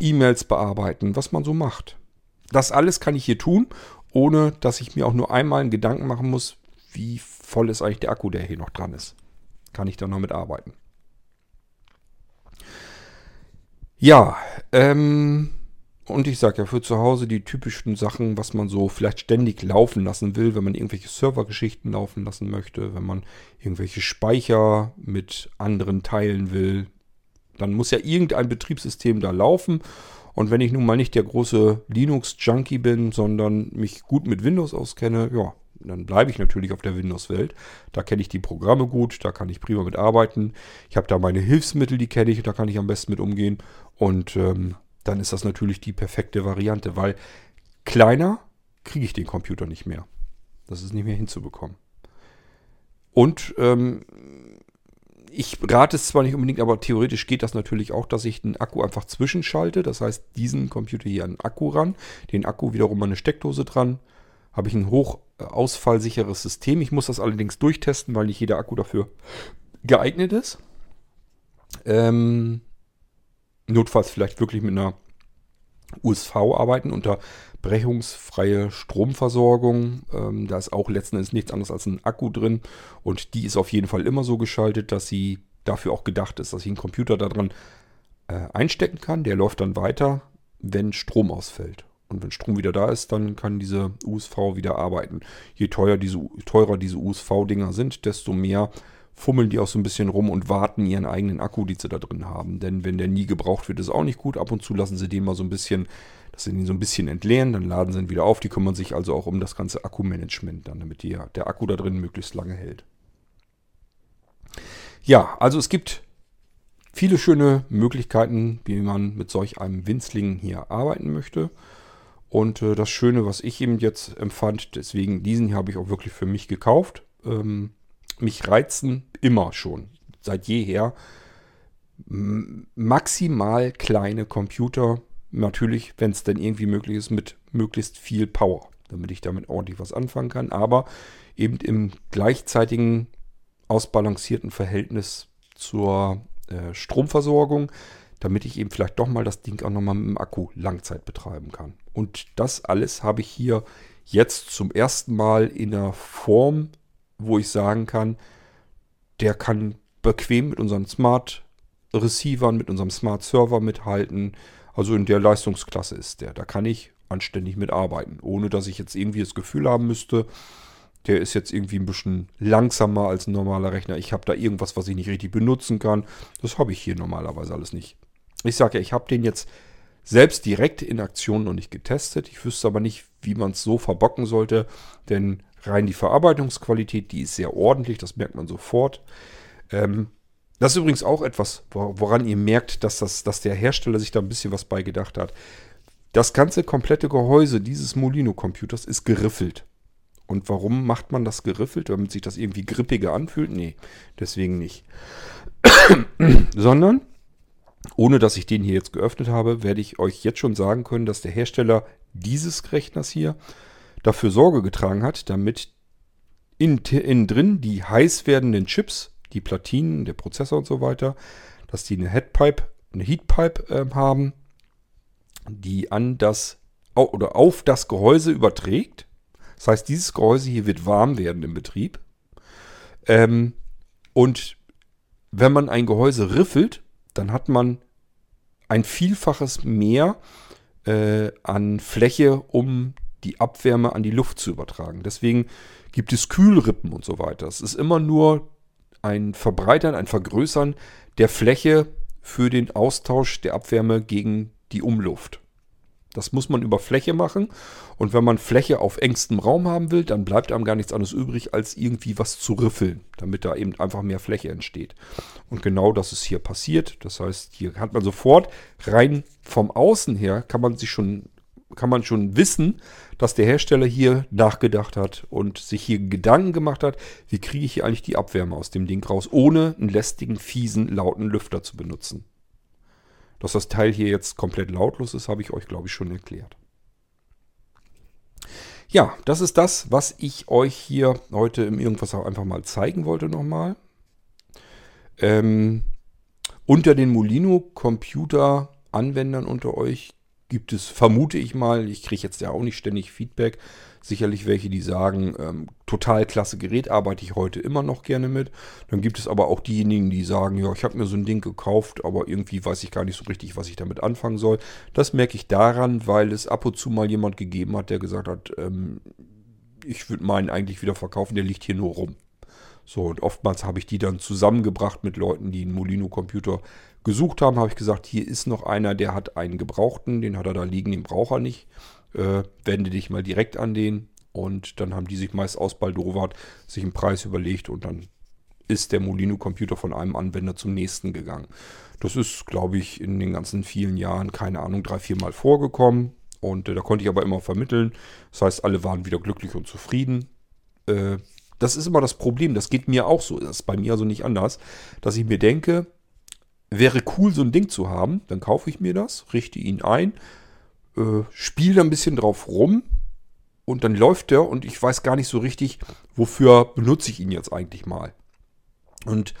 E-Mails bearbeiten, was man so macht. Das alles kann ich hier tun, ohne dass ich mir auch nur einmal einen Gedanken machen muss, wie voll ist eigentlich der Akku, der hier noch dran ist. Kann ich da noch mit arbeiten. Ja, ähm, und ich sage ja, für zu Hause die typischen Sachen, was man so vielleicht ständig laufen lassen will, wenn man irgendwelche Servergeschichten laufen lassen möchte, wenn man irgendwelche Speicher mit anderen teilen will, dann muss ja irgendein Betriebssystem da laufen. Und wenn ich nun mal nicht der große Linux-Junkie bin, sondern mich gut mit Windows auskenne, ja, dann bleibe ich natürlich auf der Windows-Welt. Da kenne ich die Programme gut, da kann ich prima mit arbeiten. Ich habe da meine Hilfsmittel, die kenne ich, da kann ich am besten mit umgehen. Und ähm, dann ist das natürlich die perfekte Variante, weil kleiner kriege ich den Computer nicht mehr. Das ist nicht mehr hinzubekommen. Und ähm, ich rate es zwar nicht unbedingt, aber theoretisch geht das natürlich auch, dass ich den Akku einfach zwischenschalte. Das heißt, diesen Computer hier an den Akku ran, den Akku wiederum an eine Steckdose dran. Habe ich ein hochausfallsicheres System. Ich muss das allerdings durchtesten, weil nicht jeder Akku dafür geeignet ist. Ähm, notfalls vielleicht wirklich mit einer USV arbeiten, unterbrechungsfreie Stromversorgung. Ähm, da ist auch letzten Endes nichts anderes als ein Akku drin und die ist auf jeden Fall immer so geschaltet, dass sie dafür auch gedacht ist, dass ich einen Computer daran äh, einstecken kann. Der läuft dann weiter, wenn Strom ausfällt. Und wenn Strom wieder da ist, dann kann diese USV wieder arbeiten. Je teuer diese, teurer diese USV-Dinger sind, desto mehr fummeln die auch so ein bisschen rum und warten ihren eigenen Akku, die sie da drin haben. Denn wenn der nie gebraucht wird, ist auch nicht gut. Ab und zu lassen sie den mal so ein bisschen, dass sie ihn so ein bisschen entleeren, dann laden sie ihn wieder auf. Die kümmern sich also auch um das ganze Akkumanagement dann, damit die, der Akku da drin möglichst lange hält. Ja, also es gibt viele schöne Möglichkeiten, wie man mit solch einem Winzling hier arbeiten möchte. Und äh, das Schöne, was ich eben jetzt empfand, deswegen diesen hier habe ich auch wirklich für mich gekauft. Ähm, mich reizen immer schon, seit jeher, maximal kleine Computer. Natürlich, wenn es denn irgendwie möglich ist, mit möglichst viel Power, damit ich damit ordentlich was anfangen kann. Aber eben im gleichzeitigen ausbalancierten Verhältnis zur äh, Stromversorgung, damit ich eben vielleicht doch mal das Ding auch nochmal mit dem Akku Langzeit betreiben kann. Und das alles habe ich hier jetzt zum ersten Mal in einer Form wo ich sagen kann, der kann bequem mit unseren Smart Receivern, mit unserem Smart Server mithalten. Also in der Leistungsklasse ist der. Da kann ich anständig mitarbeiten, ohne dass ich jetzt irgendwie das Gefühl haben müsste, der ist jetzt irgendwie ein bisschen langsamer als ein normaler Rechner. Ich habe da irgendwas, was ich nicht richtig benutzen kann. Das habe ich hier normalerweise alles nicht. Ich sage ja, ich habe den jetzt selbst direkt in Aktion noch nicht getestet. Ich wüsste aber nicht, wie man es so verbocken sollte, denn rein die Verarbeitungsqualität, die ist sehr ordentlich, das merkt man sofort. Ähm, das ist übrigens auch etwas, woran ihr merkt, dass, das, dass der Hersteller sich da ein bisschen was beigedacht hat. Das ganze komplette Gehäuse dieses Molino-Computers ist geriffelt. Und warum macht man das geriffelt? Damit sich das irgendwie grippiger anfühlt? Nee, deswegen nicht. [coughs] Sondern ohne dass ich den hier jetzt geöffnet habe, werde ich euch jetzt schon sagen können, dass der Hersteller dieses Rechners hier dafür Sorge getragen hat, damit innen, drin die heiß werdenden Chips, die Platinen, der Prozessor und so weiter, dass die eine Headpipe, eine Heatpipe äh, haben, die an das oder auf das Gehäuse überträgt. Das heißt, dieses Gehäuse hier wird warm werden im Betrieb. Ähm, und wenn man ein Gehäuse riffelt, dann hat man ein Vielfaches mehr äh, an Fläche, um die Abwärme an die Luft zu übertragen. Deswegen gibt es Kühlrippen und so weiter. Es ist immer nur ein Verbreitern, ein Vergrößern der Fläche für den Austausch der Abwärme gegen die Umluft. Das muss man über Fläche machen. Und wenn man Fläche auf engstem Raum haben will, dann bleibt einem gar nichts anderes übrig, als irgendwie was zu riffeln, damit da eben einfach mehr Fläche entsteht. Und genau das ist hier passiert. Das heißt, hier hat man sofort rein vom Außen her, kann man sich schon, kann man schon wissen, dass der Hersteller hier nachgedacht hat und sich hier Gedanken gemacht hat, wie kriege ich hier eigentlich die Abwärme aus dem Ding raus, ohne einen lästigen, fiesen, lauten Lüfter zu benutzen. Dass das Teil hier jetzt komplett lautlos ist, habe ich euch, glaube ich, schon erklärt. Ja, das ist das, was ich euch hier heute im Irgendwas auch einfach mal zeigen wollte nochmal. Ähm, unter den Molino-Computer-Anwendern unter euch gibt es, vermute ich mal, ich kriege jetzt ja auch nicht ständig Feedback, sicherlich welche, die sagen, ähm, total klasse Gerät, arbeite ich heute immer noch gerne mit. Dann gibt es aber auch diejenigen, die sagen, ja, ich habe mir so ein Ding gekauft, aber irgendwie weiß ich gar nicht so richtig, was ich damit anfangen soll. Das merke ich daran, weil es ab und zu mal jemand gegeben hat, der gesagt hat, ähm, ich würde meinen eigentlich wieder verkaufen, der liegt hier nur rum. So, und oftmals habe ich die dann zusammengebracht mit Leuten, die einen Molino-Computer gesucht haben, habe ich gesagt, hier ist noch einer, der hat einen gebrauchten, den hat er da liegen, den braucht er nicht. Äh, wende dich mal direkt an den. Und dann haben die sich meist aus Baldowat sich einen Preis überlegt und dann ist der Molino-Computer von einem Anwender zum nächsten gegangen. Das ist, glaube ich, in den ganzen vielen Jahren, keine Ahnung, drei, vier Mal vorgekommen. Und äh, da konnte ich aber immer vermitteln. Das heißt, alle waren wieder glücklich und zufrieden. Äh, das ist immer das Problem. Das geht mir auch so. Das ist bei mir also nicht anders. Dass ich mir denke, wäre cool, so ein Ding zu haben. Dann kaufe ich mir das, richte ihn ein, äh, spiele ein bisschen drauf rum. Und dann läuft der und ich weiß gar nicht so richtig, wofür benutze ich ihn jetzt eigentlich Und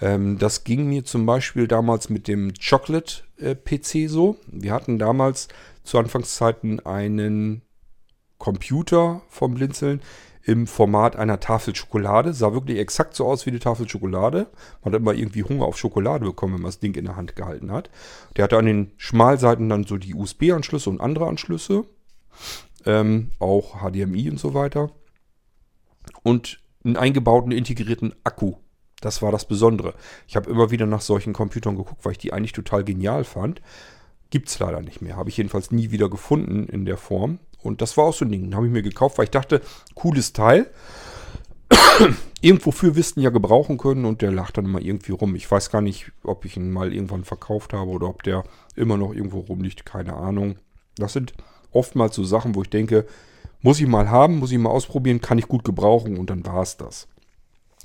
ähm, das ging mir zum Beispiel damals mit dem Chocolate-PC äh, so. Wir hatten damals zu Anfangszeiten einen Computer vom Blinzeln, im Format einer Tafel Schokolade. Sah wirklich exakt so aus wie eine Tafel Schokolade. Man hat immer irgendwie Hunger auf Schokolade bekommen, wenn man das Ding in der Hand gehalten hat. Der hatte an den Schmalseiten dann so die USB-Anschlüsse und andere Anschlüsse. Ähm, auch HDMI und so weiter. Und einen eingebauten integrierten Akku. Das war das Besondere. Ich habe immer wieder nach solchen Computern geguckt, weil ich die eigentlich total genial fand. Gibt es leider nicht mehr. Habe ich jedenfalls nie wieder gefunden in der Form. Und das war auch so ein Ding. Den habe ich mir gekauft, weil ich dachte, cooles Teil. [coughs] Irgendwo für Wisten ja gebrauchen können und der lacht dann immer irgendwie rum. Ich weiß gar nicht, ob ich ihn mal irgendwann verkauft habe oder ob der immer noch irgendwo rumliegt. Keine Ahnung. Das sind oftmals so Sachen, wo ich denke, muss ich mal haben, muss ich mal ausprobieren, kann ich gut gebrauchen und dann war es das.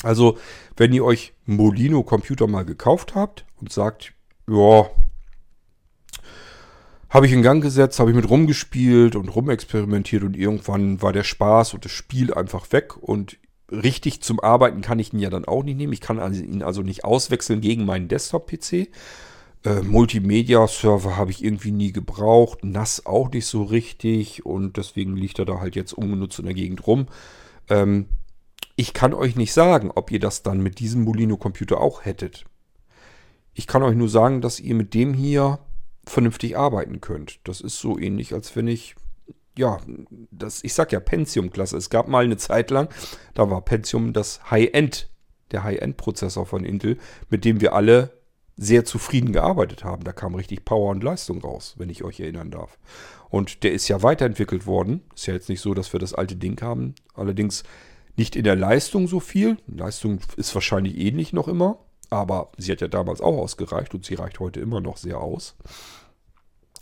Also, wenn ihr euch Molino Computer mal gekauft habt und sagt, ja, habe ich in Gang gesetzt, habe ich mit rumgespielt und rumexperimentiert und irgendwann war der Spaß und das Spiel einfach weg und richtig zum Arbeiten kann ich ihn ja dann auch nicht nehmen. Ich kann also ihn also nicht auswechseln gegen meinen Desktop-PC. Äh, Multimedia-Server habe ich irgendwie nie gebraucht, NAS auch nicht so richtig und deswegen liegt er da halt jetzt ungenutzt in der Gegend rum. Ähm, ich kann euch nicht sagen, ob ihr das dann mit diesem Molino-Computer auch hättet. Ich kann euch nur sagen, dass ihr mit dem hier vernünftig arbeiten könnt. Das ist so ähnlich, als wenn ich, ja, das, ich sag ja Pentium-Klasse. Es gab mal eine Zeit lang, da war Pentium das High-End, der High-End-Prozessor von Intel, mit dem wir alle sehr zufrieden gearbeitet haben. Da kam richtig Power und Leistung raus, wenn ich euch erinnern darf. Und der ist ja weiterentwickelt worden. Ist ja jetzt nicht so, dass wir das alte Ding haben. Allerdings nicht in der Leistung so viel. Leistung ist wahrscheinlich ähnlich noch immer. Aber sie hat ja damals auch ausgereicht und sie reicht heute immer noch sehr aus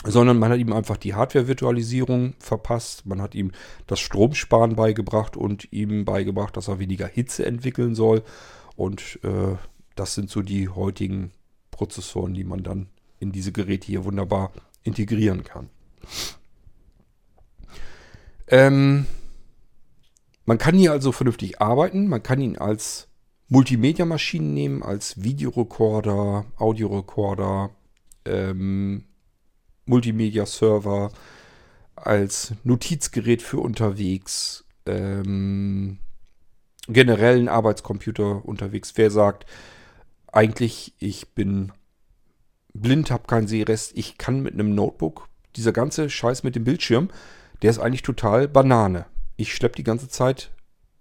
sondern man hat ihm einfach die Hardware-Virtualisierung verpasst. Man hat ihm das Stromsparen beigebracht und ihm beigebracht, dass er weniger Hitze entwickeln soll. Und äh, das sind so die heutigen Prozessoren, die man dann in diese Geräte hier wunderbar integrieren kann. Ähm, man kann hier also vernünftig arbeiten. Man kann ihn als Multimedia-Maschinen nehmen, als Videorekorder, Audiorekorder, ähm, Multimedia-Server, als Notizgerät für unterwegs, ähm, generellen Arbeitscomputer unterwegs. Wer sagt, eigentlich, ich bin blind, habe keinen Sehrest, ich kann mit einem Notebook, dieser ganze Scheiß mit dem Bildschirm, der ist eigentlich total Banane. Ich schleppe die ganze Zeit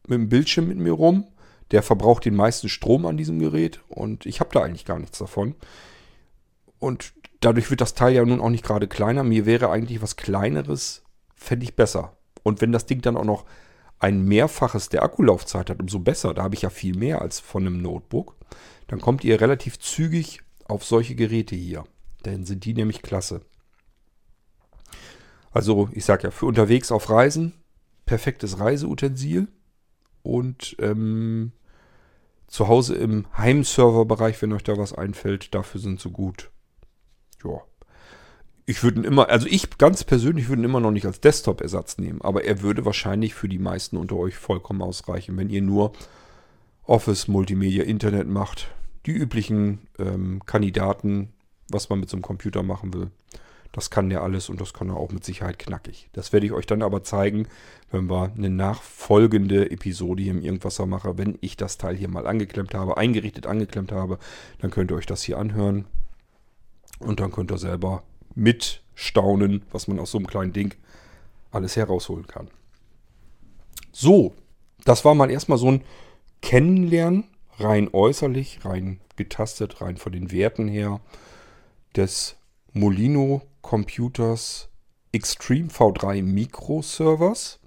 mit dem Bildschirm mit mir rum. Der verbraucht den meisten Strom an diesem Gerät und ich habe da eigentlich gar nichts davon. Und dadurch wird das Teil ja nun auch nicht gerade kleiner. Mir wäre eigentlich was Kleineres, fände ich besser. Und wenn das Ding dann auch noch ein Mehrfaches der Akkulaufzeit hat, umso besser. Da habe ich ja viel mehr als von einem Notebook. Dann kommt ihr relativ zügig auf solche Geräte hier. Dann sind die nämlich klasse. Also ich sage ja, für unterwegs auf Reisen, perfektes Reiseutensil. Und ähm, zu Hause im Heimserverbereich, wenn euch da was einfällt, dafür sind sie gut. Ja. Ich würde ihn immer, also ich ganz persönlich würde ihn immer noch nicht als Desktop-Ersatz nehmen, aber er würde wahrscheinlich für die meisten unter euch vollkommen ausreichen, wenn ihr nur Office, Multimedia, Internet macht. Die üblichen ähm, Kandidaten, was man mit so einem Computer machen will. Das kann der alles und das kann er auch mit Sicherheit knackig. Das werde ich euch dann aber zeigen, wenn wir eine nachfolgende Episode hier im Irgendwasser mache. Wenn ich das Teil hier mal angeklemmt habe, eingerichtet angeklemmt habe, dann könnt ihr euch das hier anhören. Und dann könnt ihr selber mitstaunen, was man aus so einem kleinen Ding alles herausholen kann. So, das war mal erstmal so ein Kennenlernen, rein äußerlich, rein getastet, rein von den Werten her, des Molino Computers Extreme V3 Microservers.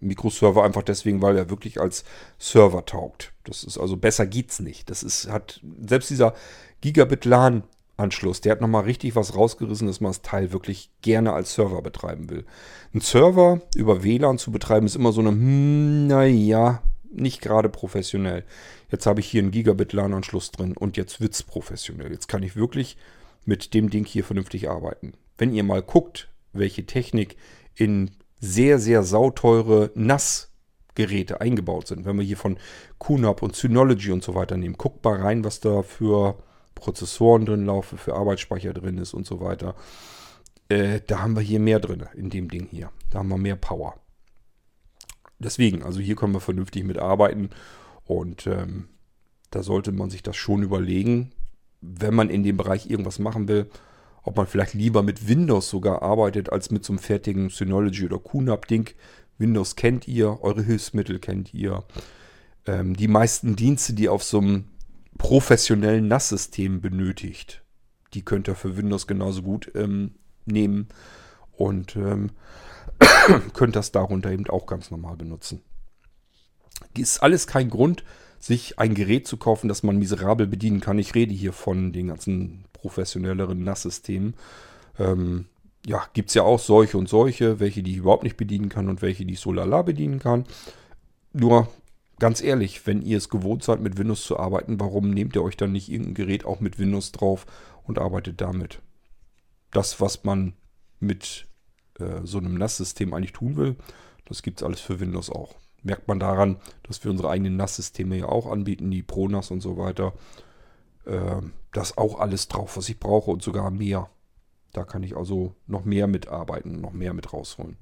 Mikroserver einfach deswegen, weil er wirklich als Server taugt. Das ist also besser geht's nicht. Das ist, hat selbst dieser Gigabit LAN Anschluss, der hat nochmal richtig was rausgerissen, dass man das Teil wirklich gerne als Server betreiben will. Ein Server über WLAN zu betreiben ist immer so eine, hm, naja, nicht gerade professionell. Jetzt habe ich hier einen Gigabit LAN-Anschluss drin und jetzt wird es professionell. Jetzt kann ich wirklich mit dem Ding hier vernünftig arbeiten wenn ihr mal guckt, welche Technik in sehr, sehr sauteure NAS-Geräte eingebaut sind, wenn wir hier von QNAP und Synology und so weiter nehmen, guckt mal rein, was da für Prozessoren drin laufen, für Arbeitsspeicher drin ist und so weiter. Äh, da haben wir hier mehr drin, in dem Ding hier. Da haben wir mehr Power. Deswegen, also hier können wir vernünftig mitarbeiten und ähm, da sollte man sich das schon überlegen, wenn man in dem Bereich irgendwas machen will ob man vielleicht lieber mit Windows sogar arbeitet, als mit so einem fertigen Synology oder QNAP-Ding. Windows kennt ihr, eure Hilfsmittel kennt ihr. Ähm, die meisten Dienste, die auf so einem professionellen NAS-System benötigt, die könnt ihr für Windows genauso gut ähm, nehmen und ähm, [coughs] könnt das darunter eben auch ganz normal benutzen. Ist alles kein Grund, sich ein Gerät zu kaufen, das man miserabel bedienen kann. Ich rede hier von den ganzen professionelleren NAS-Systemen. Ähm, ja, gibt es ja auch solche und solche, welche die ich überhaupt nicht bedienen kann und welche die ich so lala bedienen kann. Nur ganz ehrlich, wenn ihr es gewohnt seid, mit Windows zu arbeiten, warum nehmt ihr euch dann nicht irgendein Gerät auch mit Windows drauf und arbeitet damit? Das, was man mit äh, so einem NAS-System eigentlich tun will, das gibt es alles für Windows auch. Merkt man daran, dass wir unsere eigenen NAS-Systeme ja auch anbieten, die ProNAS und so weiter äh, das auch alles drauf, was ich brauche und sogar mehr. Da kann ich also noch mehr mitarbeiten, noch mehr mit rausholen.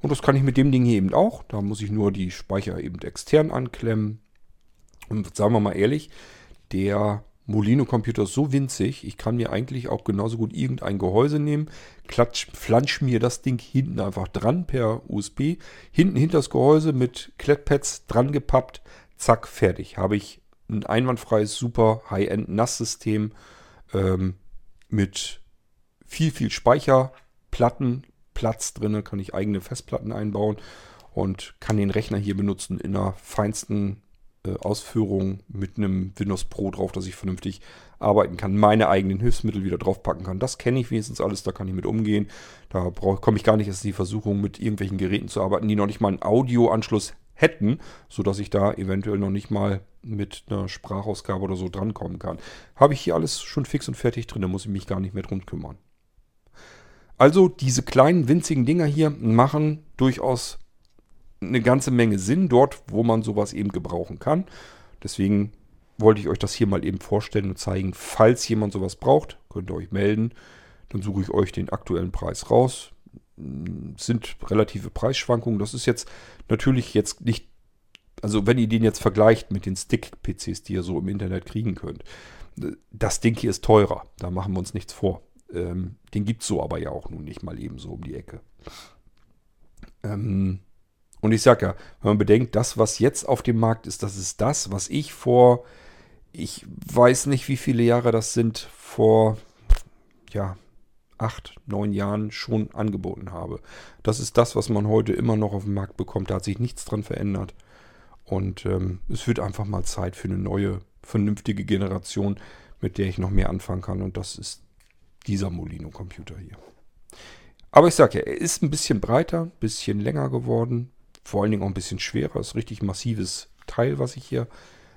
Und das kann ich mit dem Ding hier eben auch. Da muss ich nur die Speicher eben extern anklemmen. Und sagen wir mal ehrlich, der Molino-Computer ist so winzig, ich kann mir eigentlich auch genauso gut irgendein Gehäuse nehmen, klatsch, flansch mir das Ding hinten einfach dran per USB, hinten hinter das Gehäuse mit Klettpads dran gepappt, zack, fertig. Habe ich ein einwandfreies, super High-End NAS-System ähm, mit viel, viel Speicherplatten, Platz drin, kann ich eigene Festplatten einbauen und kann den Rechner hier benutzen in der feinsten äh, Ausführung mit einem Windows Pro drauf, dass ich vernünftig arbeiten kann, meine eigenen Hilfsmittel wieder draufpacken kann. Das kenne ich wenigstens alles, da kann ich mit umgehen. Da komme ich gar nicht erst in die Versuchung, mit irgendwelchen Geräten zu arbeiten, die noch nicht mal einen Audioanschluss hätten, sodass ich da eventuell noch nicht mal mit einer Sprachausgabe oder so drankommen kann. Habe ich hier alles schon fix und fertig drin, da muss ich mich gar nicht mehr drum kümmern. Also diese kleinen winzigen Dinger hier machen durchaus eine ganze Menge Sinn dort, wo man sowas eben gebrauchen kann. Deswegen wollte ich euch das hier mal eben vorstellen und zeigen, falls jemand sowas braucht, könnt ihr euch melden. Dann suche ich euch den aktuellen Preis raus. Sind relative Preisschwankungen. Das ist jetzt natürlich jetzt nicht, also wenn ihr den jetzt vergleicht mit den Stick-PCs, die ihr so im Internet kriegen könnt. Das Ding hier ist teurer, da machen wir uns nichts vor. Ähm, den gibt es so aber ja auch nun nicht mal eben so um die Ecke. Ähm, und ich sage ja, wenn man bedenkt, das, was jetzt auf dem Markt ist, das ist das, was ich vor, ich weiß nicht, wie viele Jahre das sind, vor, ja, acht, neun Jahren schon angeboten habe. Das ist das, was man heute immer noch auf dem Markt bekommt. Da hat sich nichts dran verändert. Und ähm, es wird einfach mal Zeit für eine neue, vernünftige Generation, mit der ich noch mehr anfangen kann. Und das ist dieser Molino-Computer hier. Aber ich sage ja, er ist ein bisschen breiter, ein bisschen länger geworden, vor allen Dingen auch ein bisschen schwerer. Ist richtig massives Teil, was ich hier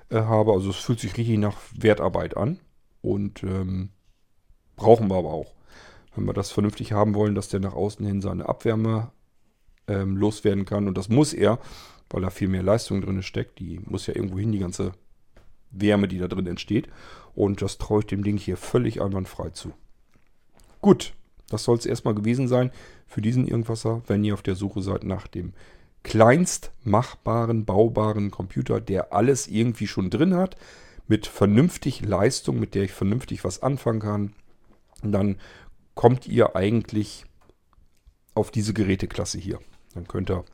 äh, habe. Also es fühlt sich richtig nach Wertarbeit an. Und ähm, brauchen wir aber auch. Wenn wir das vernünftig haben wollen, dass der nach außen hin seine Abwärme ähm, loswerden kann. Und das muss er, weil da viel mehr Leistung drin steckt. Die muss ja irgendwo hin, die ganze Wärme, die da drin entsteht. Und das traue ich dem Ding hier völlig einwandfrei zu. Gut, das soll es erstmal gewesen sein für diesen Irgendwasser, wenn ihr auf der Suche seid nach dem kleinst machbaren, baubaren Computer, der alles irgendwie schon drin hat, mit vernünftig Leistung, mit der ich vernünftig was anfangen kann, dann kommt ihr eigentlich auf diese Geräteklasse hier. Dann könnt ihr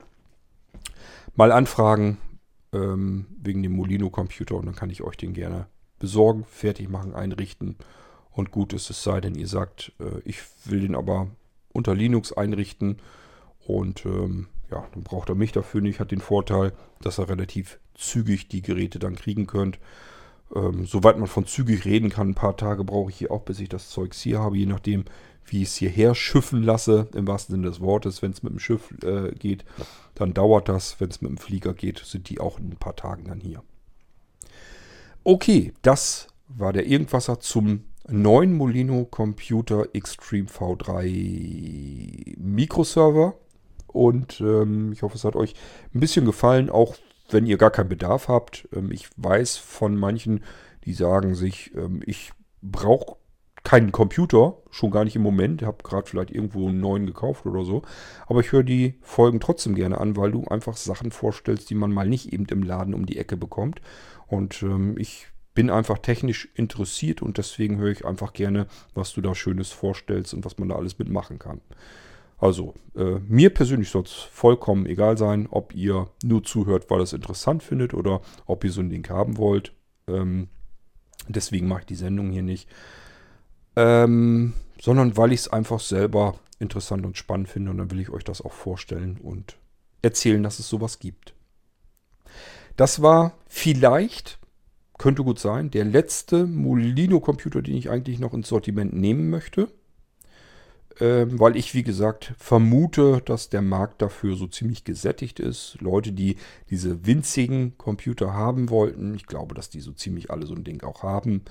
mal anfragen ähm, wegen dem Molino-Computer und dann kann ich euch den gerne besorgen, fertig machen, einrichten und gut ist es sei denn, ihr sagt, äh, ich will den aber unter Linux einrichten und ähm, ja, dann braucht er mich dafür nicht. Hat den Vorteil, dass er relativ zügig die Geräte dann kriegen könnt. Ähm, soweit man von zügig reden kann, ein paar Tage brauche ich hier auch, bis ich das Zeugs hier habe, je nachdem, wie ich es hierher schiffen lasse, im wahrsten Sinne des Wortes. Wenn es mit dem Schiff äh, geht, dann dauert das. Wenn es mit dem Flieger geht, sind die auch in ein paar Tagen dann hier. Okay, das war der Irgendwasser zum neuen Molino Computer Extreme V3 Mikroserver. Und ähm, ich hoffe, es hat euch ein bisschen gefallen, auch wenn ihr gar keinen Bedarf habt. Ähm, ich weiß von manchen, die sagen sich, ähm, ich brauche keinen Computer, schon gar nicht im Moment. Habe gerade vielleicht irgendwo einen neuen gekauft oder so. Aber ich höre die Folgen trotzdem gerne an, weil du einfach Sachen vorstellst, die man mal nicht eben im Laden um die Ecke bekommt. Und ähm, ich bin einfach technisch interessiert und deswegen höre ich einfach gerne, was du da Schönes vorstellst und was man da alles mitmachen kann. Also, äh, mir persönlich soll es vollkommen egal sein, ob ihr nur zuhört, weil ihr es interessant findet oder ob ihr so ein Ding haben wollt. Ähm, deswegen mache ich die Sendung hier nicht. Ähm, sondern weil ich es einfach selber interessant und spannend finde und dann will ich euch das auch vorstellen und erzählen, dass es sowas gibt. Das war vielleicht, könnte gut sein, der letzte Molino-Computer, den ich eigentlich noch ins Sortiment nehmen möchte ähm, weil ich, wie gesagt, vermute, dass der Markt dafür so ziemlich gesättigt ist. Leute, die diese winzigen Computer haben wollten, ich glaube, dass die so ziemlich alle so ein Ding auch haben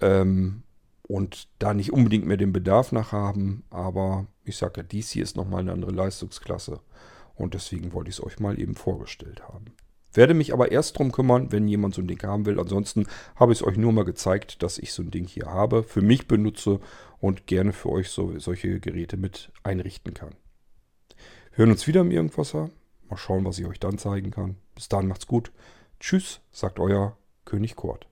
ähm, und da nicht unbedingt mehr den Bedarf nach haben, aber ich sage ja, dies hier ist nochmal eine andere Leistungsklasse und deswegen wollte ich es euch mal eben vorgestellt haben. Werde mich aber erst drum kümmern, wenn jemand so ein Ding haben will. Ansonsten habe ich es euch nur mal gezeigt, dass ich so ein Ding hier habe, für mich benutze und gerne für euch so, solche Geräte mit einrichten kann. Wir hören uns wieder im Irgendwasser. Mal schauen, was ich euch dann zeigen kann. Bis dahin macht's gut. Tschüss, sagt euer König Kurt.